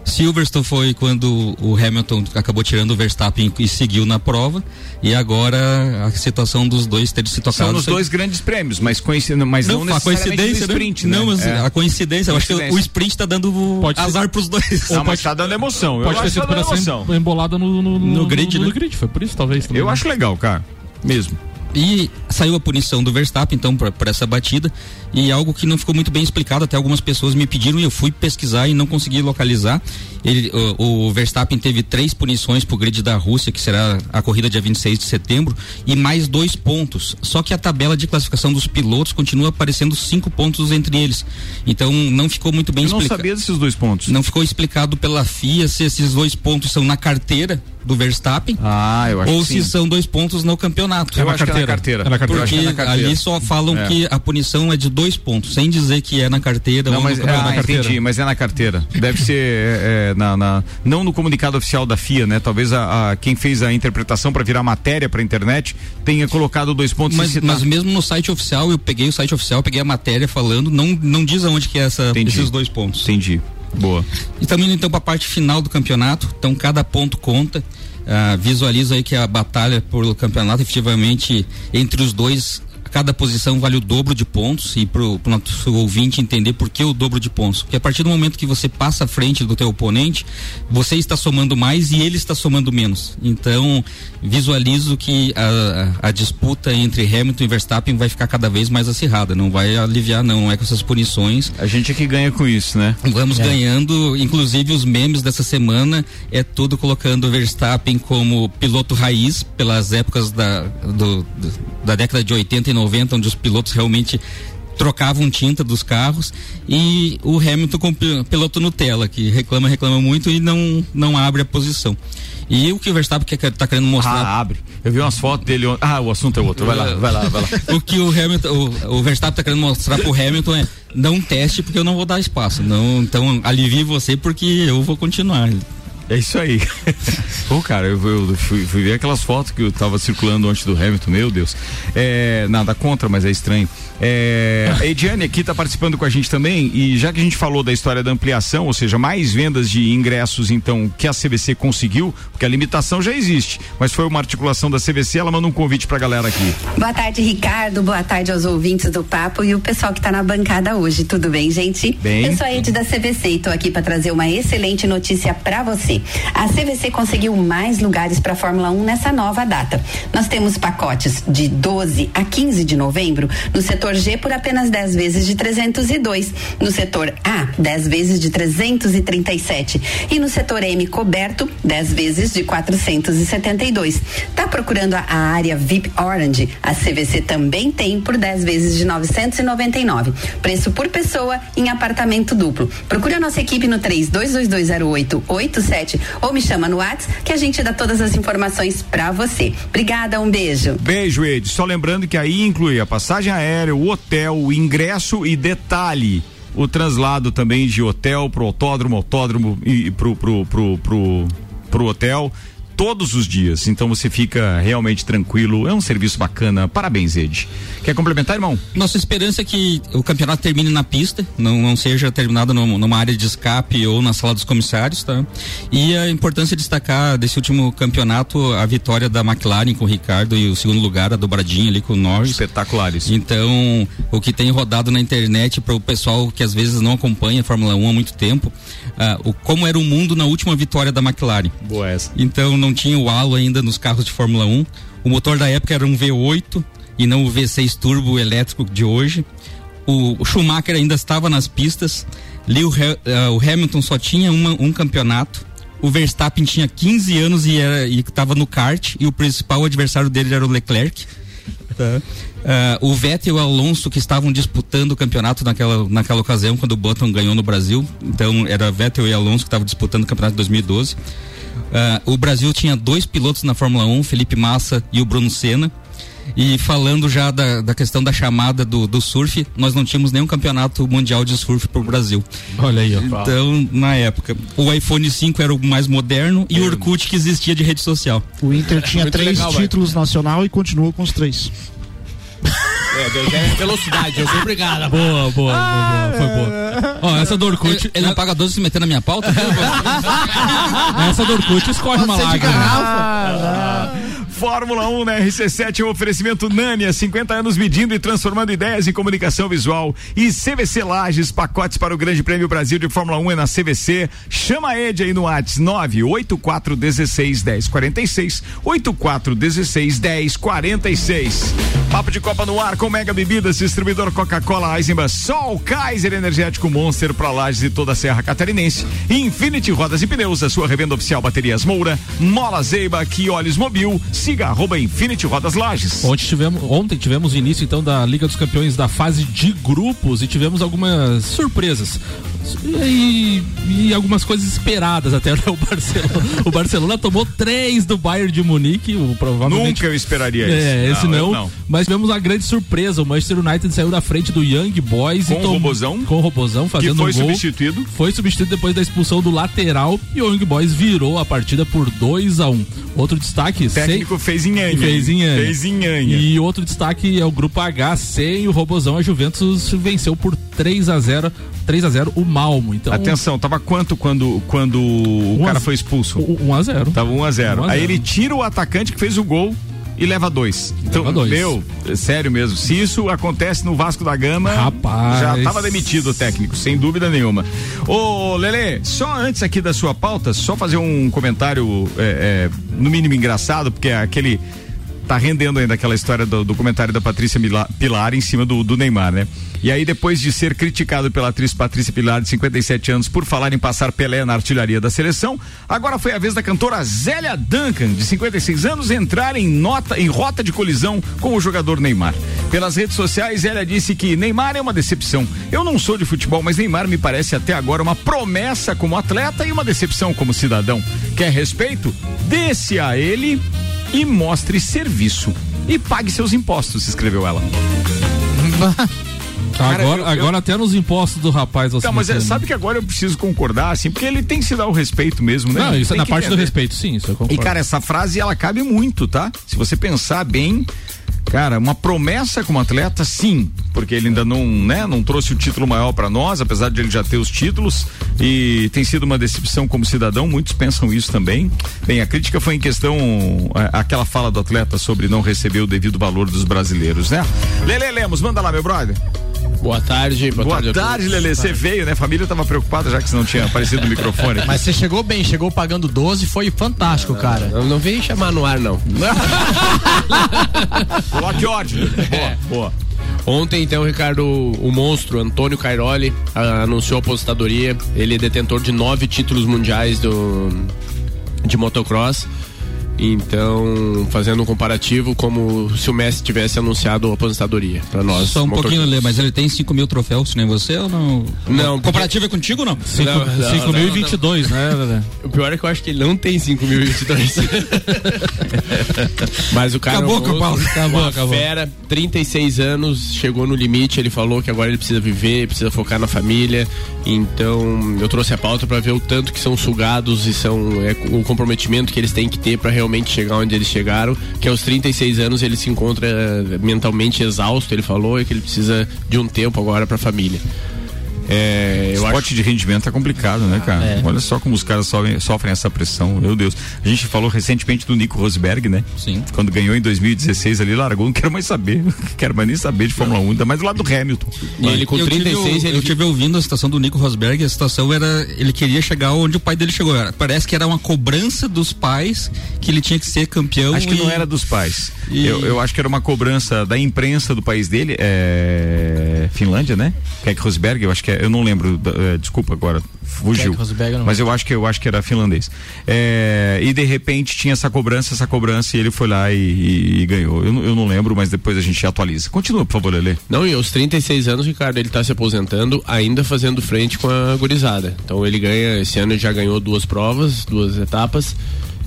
Silverstone foi quando o Hamilton acabou tirando o Verstappen e seguiu na prova. E agora a situação dos dois ter se tocado. São nos dois grandes prêmios, mas, coincid... mas não, não a coincidência, no sprint, né? Não, mas é. a coincidência, eu acho que o sprint tá dando pode azar ser... pros dois. Não, mas tá dando emoção. Pode ter sido por essa embolada no, no, no, no, grid, no, né? grid, foi por isso talvez. Também, eu né? acho legal, cara. Mesmo. E saiu a punição do Verstappen, então, por, por, essa batida. E algo que não ficou muito bem explicado, até algumas pessoas me pediram e eu fui pesquisar e não consegui localizar. Ele, o, o Verstappen teve três punições pro grid da Rússia, que será a corrida dia 26 de setembro, e mais dois pontos. Só que a tabela de classificação dos pilotos continua aparecendo cinco pontos entre eles. Então não ficou muito bem explicado. Eu não sabia desses dois pontos. Não ficou explicado pela FIA se esses dois pontos são na carteira do Verstappen. Ah, eu acho ou se são dois pontos no campeonato. Eu é acho carteira. que é na carteira. É na carteira. Porque é carteira. ali só falam é. que a punição é de dois pontos, sem dizer que é na carteira não, ou mas, no é, ah, na carteira. Entendi, mas é na carteira. Deve ser é, na, na, não no comunicado oficial da FIA, né? Talvez a, a quem fez a interpretação para virar matéria para internet tenha colocado dois pontos. Mas, mas mesmo no site oficial, eu peguei o site oficial, peguei a matéria falando, não, não diz aonde que é essa, esses dois pontos. Entendi. Boa. E também então para a parte final do campeonato, então cada ponto conta. Uh, visualiza aí que a batalha pelo campeonato efetivamente entre os dois cada posição vale o dobro de pontos e para o nosso ouvinte entender por que o dobro de pontos. Porque a partir do momento que você passa à frente do teu oponente, você está somando mais e ele está somando menos. Então, visualizo que a, a disputa entre Hamilton e Verstappen vai ficar cada vez mais acirrada. Não vai aliviar, não, não é com essas punições. A gente é que ganha com isso, né? Vamos é. ganhando, inclusive os memes dessa semana é tudo colocando o Verstappen como piloto raiz pelas épocas da, do, da década de 80 e 90, onde os pilotos realmente trocavam tinta dos carros e o Hamilton com piloto Nutella, que reclama, reclama muito e não, não abre a posição. E o que o Verstappen quer, tá querendo mostrar. Ah, abre. Eu vi umas fotos dele ontem. Ah, o assunto é outro. Vai lá, vai lá, vai lá. o que o Hamilton, o, o Verstappen tá querendo mostrar pro Hamilton é não teste porque eu não vou dar espaço. Não, então alivie você porque eu vou continuar. É isso aí. Pô, cara, eu, eu fui, fui, ver aquelas fotos que eu tava circulando antes do Hamilton, meu Deus. É, nada contra, mas é estranho. É, a Ediane aqui está participando com a gente também e já que a gente falou da história da ampliação, ou seja, mais vendas de ingressos então que a CVC conseguiu, porque a limitação já existe, mas foi uma articulação da CVC, ela manda um convite pra galera aqui. Boa tarde, Ricardo, boa tarde aos ouvintes do Papo e o pessoal que está na bancada hoje, tudo bem, gente? Bem. Eu sou a Ed da CVC e tô aqui para trazer uma excelente notícia para você. A CVC conseguiu mais lugares para a Fórmula 1 nessa nova data. Nós temos pacotes de 12 a 15 de novembro no setor G por apenas 10 vezes de 302, no setor A 10 vezes de 337 e no setor M coberto 10 vezes de 472. Tá procurando a, a área VIP Orange? A CVC também tem por 10 vezes de 999. Preço por pessoa em apartamento duplo. Procure a nossa equipe no 32220887 ou me chama no WhatsApp que a gente dá todas as informações para você. Obrigada, um beijo. Beijo, Ed. Só lembrando que aí inclui a passagem aérea, o hotel, o ingresso e detalhe. O translado também de hotel pro autódromo, autódromo e pro, pro, pro, pro, pro hotel todos os dias. Então você fica realmente tranquilo. É um serviço bacana. Parabéns, Ed. Quer complementar, irmão? Nossa esperança é que o campeonato termine na pista, não, não seja terminado no, numa área de escape ou na sala dos comissários, tá? E a importância de destacar desse último campeonato a vitória da McLaren com o Ricardo e o segundo lugar, a dobradinha ali com o Norris. Espetaculares. Então, o que tem rodado na internet para o pessoal que às vezes não acompanha a Fórmula 1 há muito tempo, uh, o, como era o mundo na última vitória da McLaren. Boa essa. Então, não tinha o halo ainda nos carros de Fórmula 1. O motor da época era um V8 e não o V6 turbo elétrico de hoje. O, o Schumacher ainda estava nas pistas. Leo, uh, o Hamilton só tinha uma, um campeonato. O Verstappen tinha 15 anos e estava no kart e o principal adversário dele era o Leclerc. Tá. Uh, o Vettel e o Alonso que estavam disputando o campeonato naquela, naquela ocasião quando o Button ganhou no Brasil. Então era Vettel e Alonso que estavam disputando o campeonato de 2012. Uh, o Brasil tinha dois pilotos na Fórmula 1, Felipe Massa e o Bruno Senna. E falando já da, da questão da chamada do, do surf, nós não tínhamos nenhum campeonato mundial de surf para o Brasil. Olha aí, ó. Então, na época, o iPhone 5 era o mais moderno e o Orkut que existia de rede social. O Inter tinha três legal, títulos vai. nacional e continua com os três. É, é velocidade, eu sou obrigado. Boa, boa, ah, boa, foi boa. Ó, essa do Orkut. Ele, ele não paga 12 se meter na minha pauta? essa do Orkut escorre uma lágrima. Fórmula 1 na RC7 é um oferecimento Nânia, 50 anos medindo e transformando ideias em comunicação visual. E CVC Lages, pacotes para o Grande Prêmio Brasil de Fórmula 1 é na CVC. Chama a Ed aí no WhatsApp 98416 1046 8416 1046. Papo de Copa no ar com Mega Bebidas, distribuidor Coca-Cola, Eisenbahn, Sol, Kaiser Energético Monster para Lages e toda a Serra Catarinense. Infinity Rodas e Pneus, a sua revenda oficial Baterias Moura, Mola Zeiba, Olhos Mobil, siga arroba Infinity Rodas Lages. Ontem tivemos, ontem tivemos o início então da Liga dos Campeões da fase de grupos e tivemos algumas surpresas. E, e, algumas coisas esperadas até né? o Barcelona. o Barcelona tomou três do Bayern de Munique. O, provavelmente, Nunca eu esperaria é, isso. É, esse não, não, Mas tivemos a grande surpresa. O Manchester United saiu da frente do Young Boys com e o Robozão, com o Robozão fazendo que foi um gol. substituído. Foi substituído depois da expulsão do lateral e o Young Boys virou a partida por 2 a 1 um. Outro destaque. O técnico sei, fez em Anha. Fez em Anha. Fez em Anha. E outro destaque é o grupo H sem o Robozão. A Juventus venceu por 3 a 0 3 a 0 o Malmo. Então, Atenção, tava quanto quando, quando o um cara foi expulso? 1 a 0 Tava 1 a 0 Aí ele tira o atacante que fez o gol e leva dois. Então, leva dois. meu, é sério mesmo. Se isso acontece no Vasco da Gama, Rapaz. já tava demitido o técnico, sem dúvida nenhuma. Ô, Lele, só antes aqui da sua pauta, só fazer um comentário, é, é, no mínimo engraçado, porque é aquele tá rendendo ainda aquela história do, do comentário da Patrícia Pilar em cima do, do, Neymar, né? E aí, depois de ser criticado pela atriz Patrícia Pilar, de 57 anos, por falar em passar Pelé na artilharia da seleção, agora foi a vez da cantora Zélia Duncan, de 56 anos, entrar em nota, em rota de colisão com o jogador Neymar. Pelas redes sociais, Zélia disse que Neymar é uma decepção. Eu não sou de futebol, mas Neymar me parece até agora uma promessa como atleta e uma decepção como cidadão. Quer respeito? Desse a ele e mostre serviço. E pague seus impostos, escreveu ela. Cara, agora, eu, agora eu... até nos impostos do rapaz você. Não, mas é, sabe que agora eu preciso concordar, assim, porque ele tem que se dar o respeito mesmo, né? Não, isso é na parte entender. do respeito, sim, isso eu concordo. E, cara, essa frase ela cabe muito, tá? Se você pensar bem, Cara, uma promessa como atleta, sim, porque ele ainda não, né, não trouxe o título maior para nós, apesar de ele já ter os títulos e tem sido uma decepção como cidadão, muitos pensam isso também. Bem, a crítica foi em questão é, aquela fala do atleta sobre não receber o devido valor dos brasileiros, né? Lele Lemos, manda lá, meu brother. Boa tarde, boa, Boa tarde. a tarde. Lelê. Você veio, né? A família tava preocupada já que você não tinha aparecido no microfone. Mas você chegou bem, chegou pagando 12, foi fantástico, cara. Não, não vem chamar no ar, não. Coloque ódio. Boa, boa. Ontem, então, Ricardo, o monstro Antônio Cairoli ah, anunciou a aposentadoria. Ele é detentor de nove títulos mundiais do, de motocross. Então, fazendo um comparativo, como se o Messi tivesse anunciado a aposentadoria para nós. Só um motor- pouquinho, Lê, mas ele tem 5 mil troféus, nem você ou não? Não, Comparativo é contigo ou não? Cinco- Não, não, 5.022, né, Lelê? O pior é que eu acho que ele não tem 5.022. Mas o cara. Acabou, é um Paulo. Acabou, uma acabou. Fera, 36 anos, chegou no limite. Ele falou que agora ele precisa viver, precisa focar na família. Então, eu trouxe a pauta para ver o tanto que são sugados e são é, o comprometimento que eles têm que ter para realmente chegar onde eles chegaram. Que aos 36 anos ele se encontra eh, mentalmente exausto, ele falou, e que ele precisa de um tempo agora para a família. É, eu Esporte de rendimento é complicado, né, cara? É. Olha só como os caras sofrem, sofrem essa pressão. Meu Deus. A gente falou recentemente do Nico Rosberg, né? Sim. Quando ganhou em 2016 ali, largou, não quero mais saber. Não quero mais nem saber de Fórmula 1, ainda mais do lado do Hamilton. eu tive, eu tive ouvindo a situação do Nico Rosberg, a situação era, ele queria chegar onde o pai dele chegou. Era- Parece que era uma cobrança dos pais que ele tinha que ser campeão. Acho que não e- era dos pais. E- Eu, eu acho que era uma cobrança da imprensa do país dele, é... Finlândia, né? Keck Rosberg, eu acho que é, eu não lembro, da- é, desculpa agora, fugiu. Mas eu acho que eu acho que era finlandês. É, e de repente tinha essa cobrança, essa cobrança e ele foi lá e, e- e ganhou. Eu, não- eu não lembro, mas depois a gente atualiza. Continua, por favor, Lelê. Não, e aos 36 anos, Ricardo, ele tá se aposentando, ainda fazendo frente com a gurizada. Então ele ganha, esse ano ele já ganhou duas provas, duas etapas.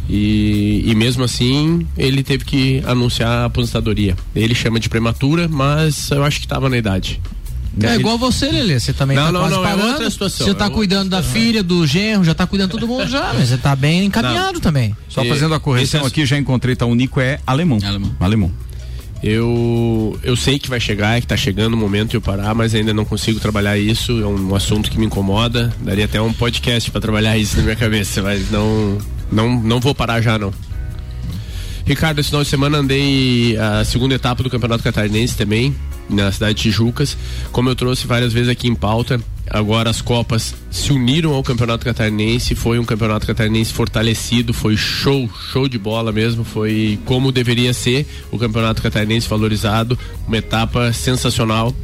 E, e mesmo assim, ele teve que anunciar a aposentadoria. Ele chama de prematura, mas eu acho que tava na idade. É igual você, Lelê. Você também Não, tá não, quase não, é parando. outra situação, Você tá é cuidando da filha, do genro, já tá cuidando de todo mundo já, mas você tá bem encaminhado também. Só fazendo a correção aqui, já encontrei, tá? O Nico é alemão. Alemão. Eu, eu sei que vai chegar, que tá chegando o momento de eu parar, mas ainda não consigo trabalhar isso. É um assunto que me incomoda. Daria até um podcast para trabalhar isso na minha cabeça, mas não, não, não vou parar já não. Ricardo, esse final de semana andei a segunda etapa do Campeonato Catarinense também, na cidade de Tijucas. Como eu trouxe várias vezes aqui em pauta, agora as Copas se uniram ao Campeonato Catarinense. Foi um Campeonato Catarinense fortalecido, foi show, show de bola mesmo. Foi como deveria ser o Campeonato Catarinense valorizado. Uma etapa sensacional.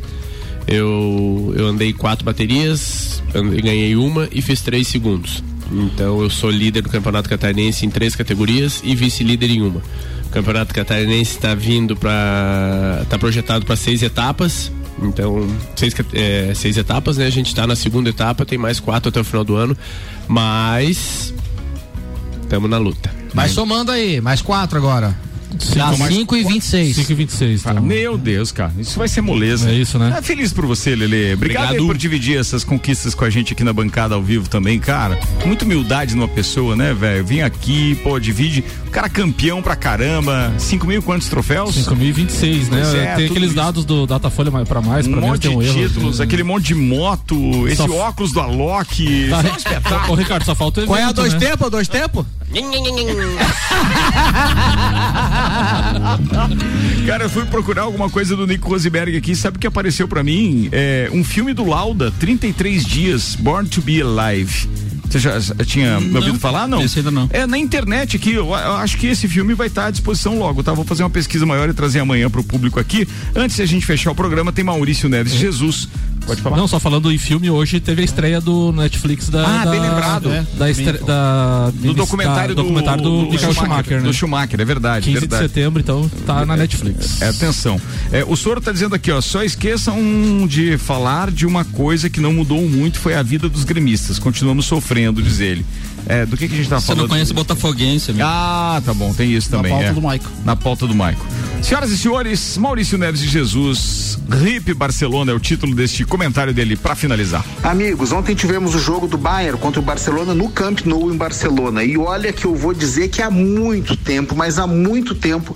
Eu, eu andei quatro baterias, andei- ganhei uma e fiz três segundos. Então eu sou líder do Campeonato Catarinense em três categorias e vice-líder em uma. O Campeonato Catarinense está vindo para. está projetado para seis etapas. Então, seis, é, seis etapas, né? A gente está na segunda etapa, tem mais quatro até o final do ano. Mas. Estamos na luta. Vai somando aí, mais quatro agora. Dá mais 5 e 26. 5 e 26. Cara, meu Deus, cara, isso vai ser moleza. É isso, né? Ah, feliz por você, Lele. Obrigado, Obrigado. por dividir essas conquistas com a gente aqui na bancada ao vivo também, cara. Muita humildade numa pessoa, né, velho? Vim aqui, pô, divide. O cara campeão pra caramba. 5 mil quantos troféus? 5.026, né? Pois é, tem aqueles isso. dados do Datafolha pra mais, Um pra mim monte tem um de erro. títulos, aquele monte de moto, esse Só- óculos do Alok. Tá, isso é um espetáculo. Ô, Ricardo, só falta o Qual é a evento, dois né? tempos? Dois tempos? Cara, eu fui procurar alguma coisa do Nico Rosberg aqui, sabe o que apareceu pra mim? É um filme do Lauda, 33 dias, Born to be Alive. Você já tinha me ouvido falar? Não. esse ainda não. É na internet aqui, eu, eu acho que esse filme vai estar à disposição logo, tá? Vou fazer uma pesquisa maior e trazer amanhã pro público aqui. Antes de a gente fechar o programa, tem Maurício Neves Jesus. Pode falar? Não, só falando em filme, hoje teve a estreia do Netflix da. Ah, da, bem lembrado. é, Da, estre... da do documentário da, do, documentário do, Michael Schumacher, né? Do Schumacher, é verdade. 15 verdade. de setembro, então tá na Netflix. É, atenção. É, o senhor está dizendo aqui, ó, só esqueçam de falar de uma coisa que não mudou muito, foi a vida dos gremistas. Continuamos sofrendo, diz ele. É, do que, que a gente tá Você falando? não conhece Botafoguense, amigo. Ah, tá bom, tem isso também. pauta é. do Maico. Na pauta do Maico. Senhoras e senhores, Maurício Neves de Jesus, RIP Barcelona é o título deste comentário dele para finalizar. Amigos, ontem tivemos o jogo do Bayern contra o Barcelona no Camp Nou em Barcelona. E olha que eu vou dizer que há muito tempo, mas há muito tempo,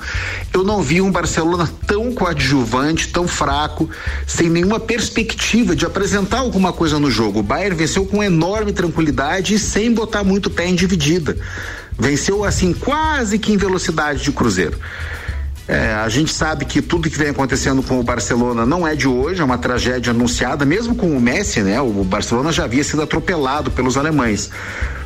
eu não vi um Barcelona tão coadjuvante, tão fraco, sem nenhuma perspectiva de apresentar alguma coisa no jogo. O Bayern venceu com enorme tranquilidade e sem botar muito pé em dividida. Venceu assim quase que em velocidade de cruzeiro. É, a gente sabe que tudo que vem acontecendo com o Barcelona não é de hoje, é uma tragédia anunciada, mesmo com o Messi, né? O Barcelona já havia sido atropelado pelos alemães.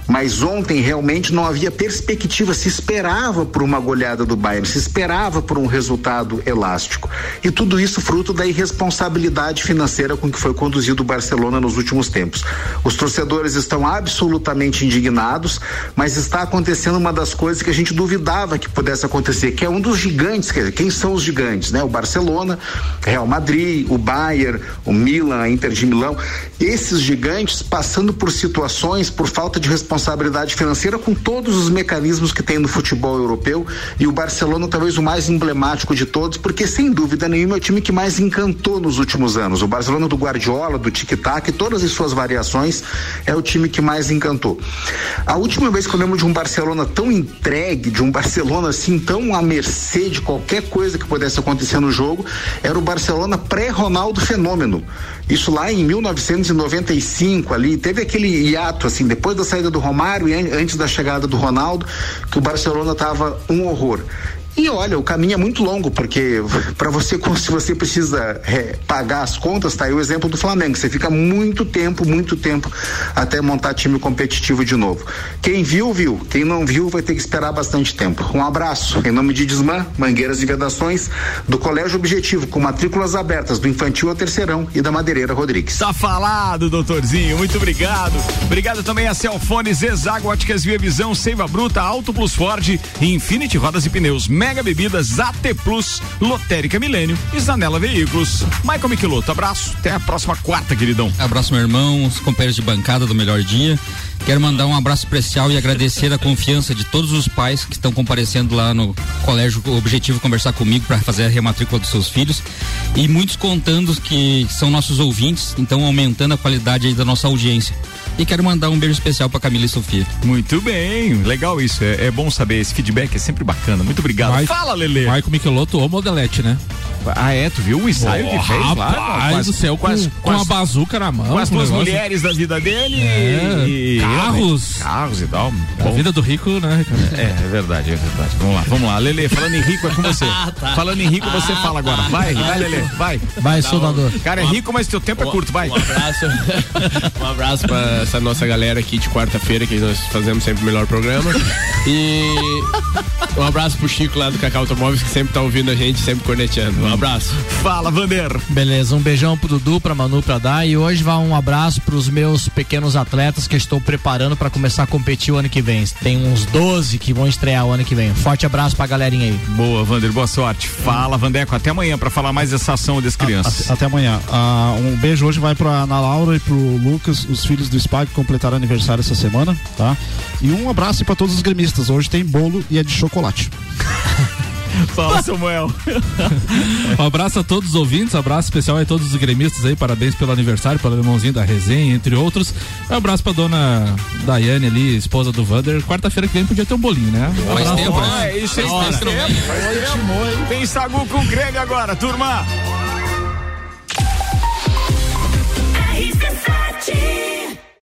Mas ontem realmente não havia perspectiva, se esperava por uma goleada do Bayern, se esperava por um resultado elástico. E tudo isso fruto da irresponsabilidade financeira com que foi conduzido o Barcelona nos últimos tempos. Os torcedores estão absolutamente indignados, mas está acontecendo uma das coisas que a gente duvidava que pudesse acontecer, que é um dos gigantes, quer dizer, quem são os gigantes, né? O Barcelona, Real Madrid, o Bayern, o Milan, a Inter de Milão, esses gigantes passando por situações por falta de responsabilidade financeira com todos os mecanismos que tem no futebol europeu e o Barcelona talvez o mais emblemático de todos, porque sem dúvida nenhuma é o time que mais encantou nos últimos anos. O Barcelona do Guardiola, do tic-tac, todas as suas variações é o time que mais encantou. A última vez que eu lembro de um Barcelona tão entregue, de um Barcelona assim tão à mercê de qualquer coisa que pudesse acontecer no jogo, era o Barcelona pré-Ronaldo fenômeno. Isso lá em 1995 ali, teve aquele hiato assim, depois da saída do Romário e an- antes da chegada do Ronaldo, que o Barcelona tava um horror. E olha, o caminho é muito longo, porque para você, se você precisa é, pagar as contas, tá aí o exemplo do Flamengo. Você fica muito tempo, muito tempo até montar time competitivo de novo. Quem viu, viu. Quem não viu, vai ter que esperar bastante tempo. Um abraço. Em nome de Desmã, Mangueiras e Vedações, do Colégio Objetivo, com matrículas abertas do infantil ao terceirão e da Madeireira Rodrigues. Tá falado, doutorzinho. Muito obrigado. Obrigado também a Celfone, Zezago, Óticas Via Visão, Seiva Bruta, Auto Plus Ford, Infinity Rodas e Pneus, Mega Bebidas, AT Plus, Lotérica Milênio e Zanela Veículos. Michael Michelotto, abraço. Até a próxima quarta, queridão. Abraço, meu irmão, os companheiros de bancada do Melhor Dia. Quero mandar um abraço especial e agradecer a confiança de todos os pais que estão comparecendo lá no Colégio Objetivo conversar comigo para fazer a rematrícula dos seus filhos. E muitos contando que são nossos ouvintes, então aumentando a qualidade da nossa audiência. E quero mandar um beijo especial para Camila e Sofia. Muito bem, legal isso. É, é bom saber. Esse feedback é sempre bacana. Muito obrigado. Mike- Fala, Lele. Michael Michelotto ou Modelete, né? Ah, é? Tu viu o ensaio que fez lá? Rapaz Com as- do céu, com, com as- com, com a as- bazuca na mão. Com as com duas mulheres da vida dele É, e. carros. Carros e tal. A Bom. vida do rico, né? É, é verdade, é verdade. Vamos lá, vamos lá. Lele, falando em rico é com você. Falando em rico, você fala agora. Vai, vai, Lele, vai. Vai, soldador. Cara, é rico, mas teu tempo é curto, vai. Um abraço. um abraço pra essa nossa galera aqui de quarta-feira, que nós fazemos sempre o melhor programa. E um abraço pro Chico lá do Cacau Automóveis, que sempre tá ouvindo a gente, sempre corneteando. Um abraço. Fala, Vander. Beleza, um beijão pro Dudu, pra Manu, pra Dai. E hoje vai um abraço pros meus pequenos atletas que eu estou preparando pra começar a competir o ano que vem. Tem uns 12 que vão estrear o ano que vem. Forte abraço pra galerinha aí. Boa, Vander, boa sorte. Fala, Vandeco, até amanhã pra falar mais dessa ação das crianças. Até, até amanhã. Ah, um beijo hoje vai pra Ana Laura e pro Lucas, os filhos do SPA que completaram aniversário essa semana, tá? E um abraço para todos os gremistas. Hoje tem bolo e é de chocolate. Fala, Samuel. um abraço a todos os ouvintes, um abraço especial a todos os gremistas aí, parabéns pelo aniversário, pelo irmãozinho da resenha, entre outros. Um abraço pra dona Daiane ali, esposa do Vander. Quarta-feira que vem podia ter um bolinho, né? Um faz tempo, oh, né? É, isso aí, Tem sagu com Greg agora, turma.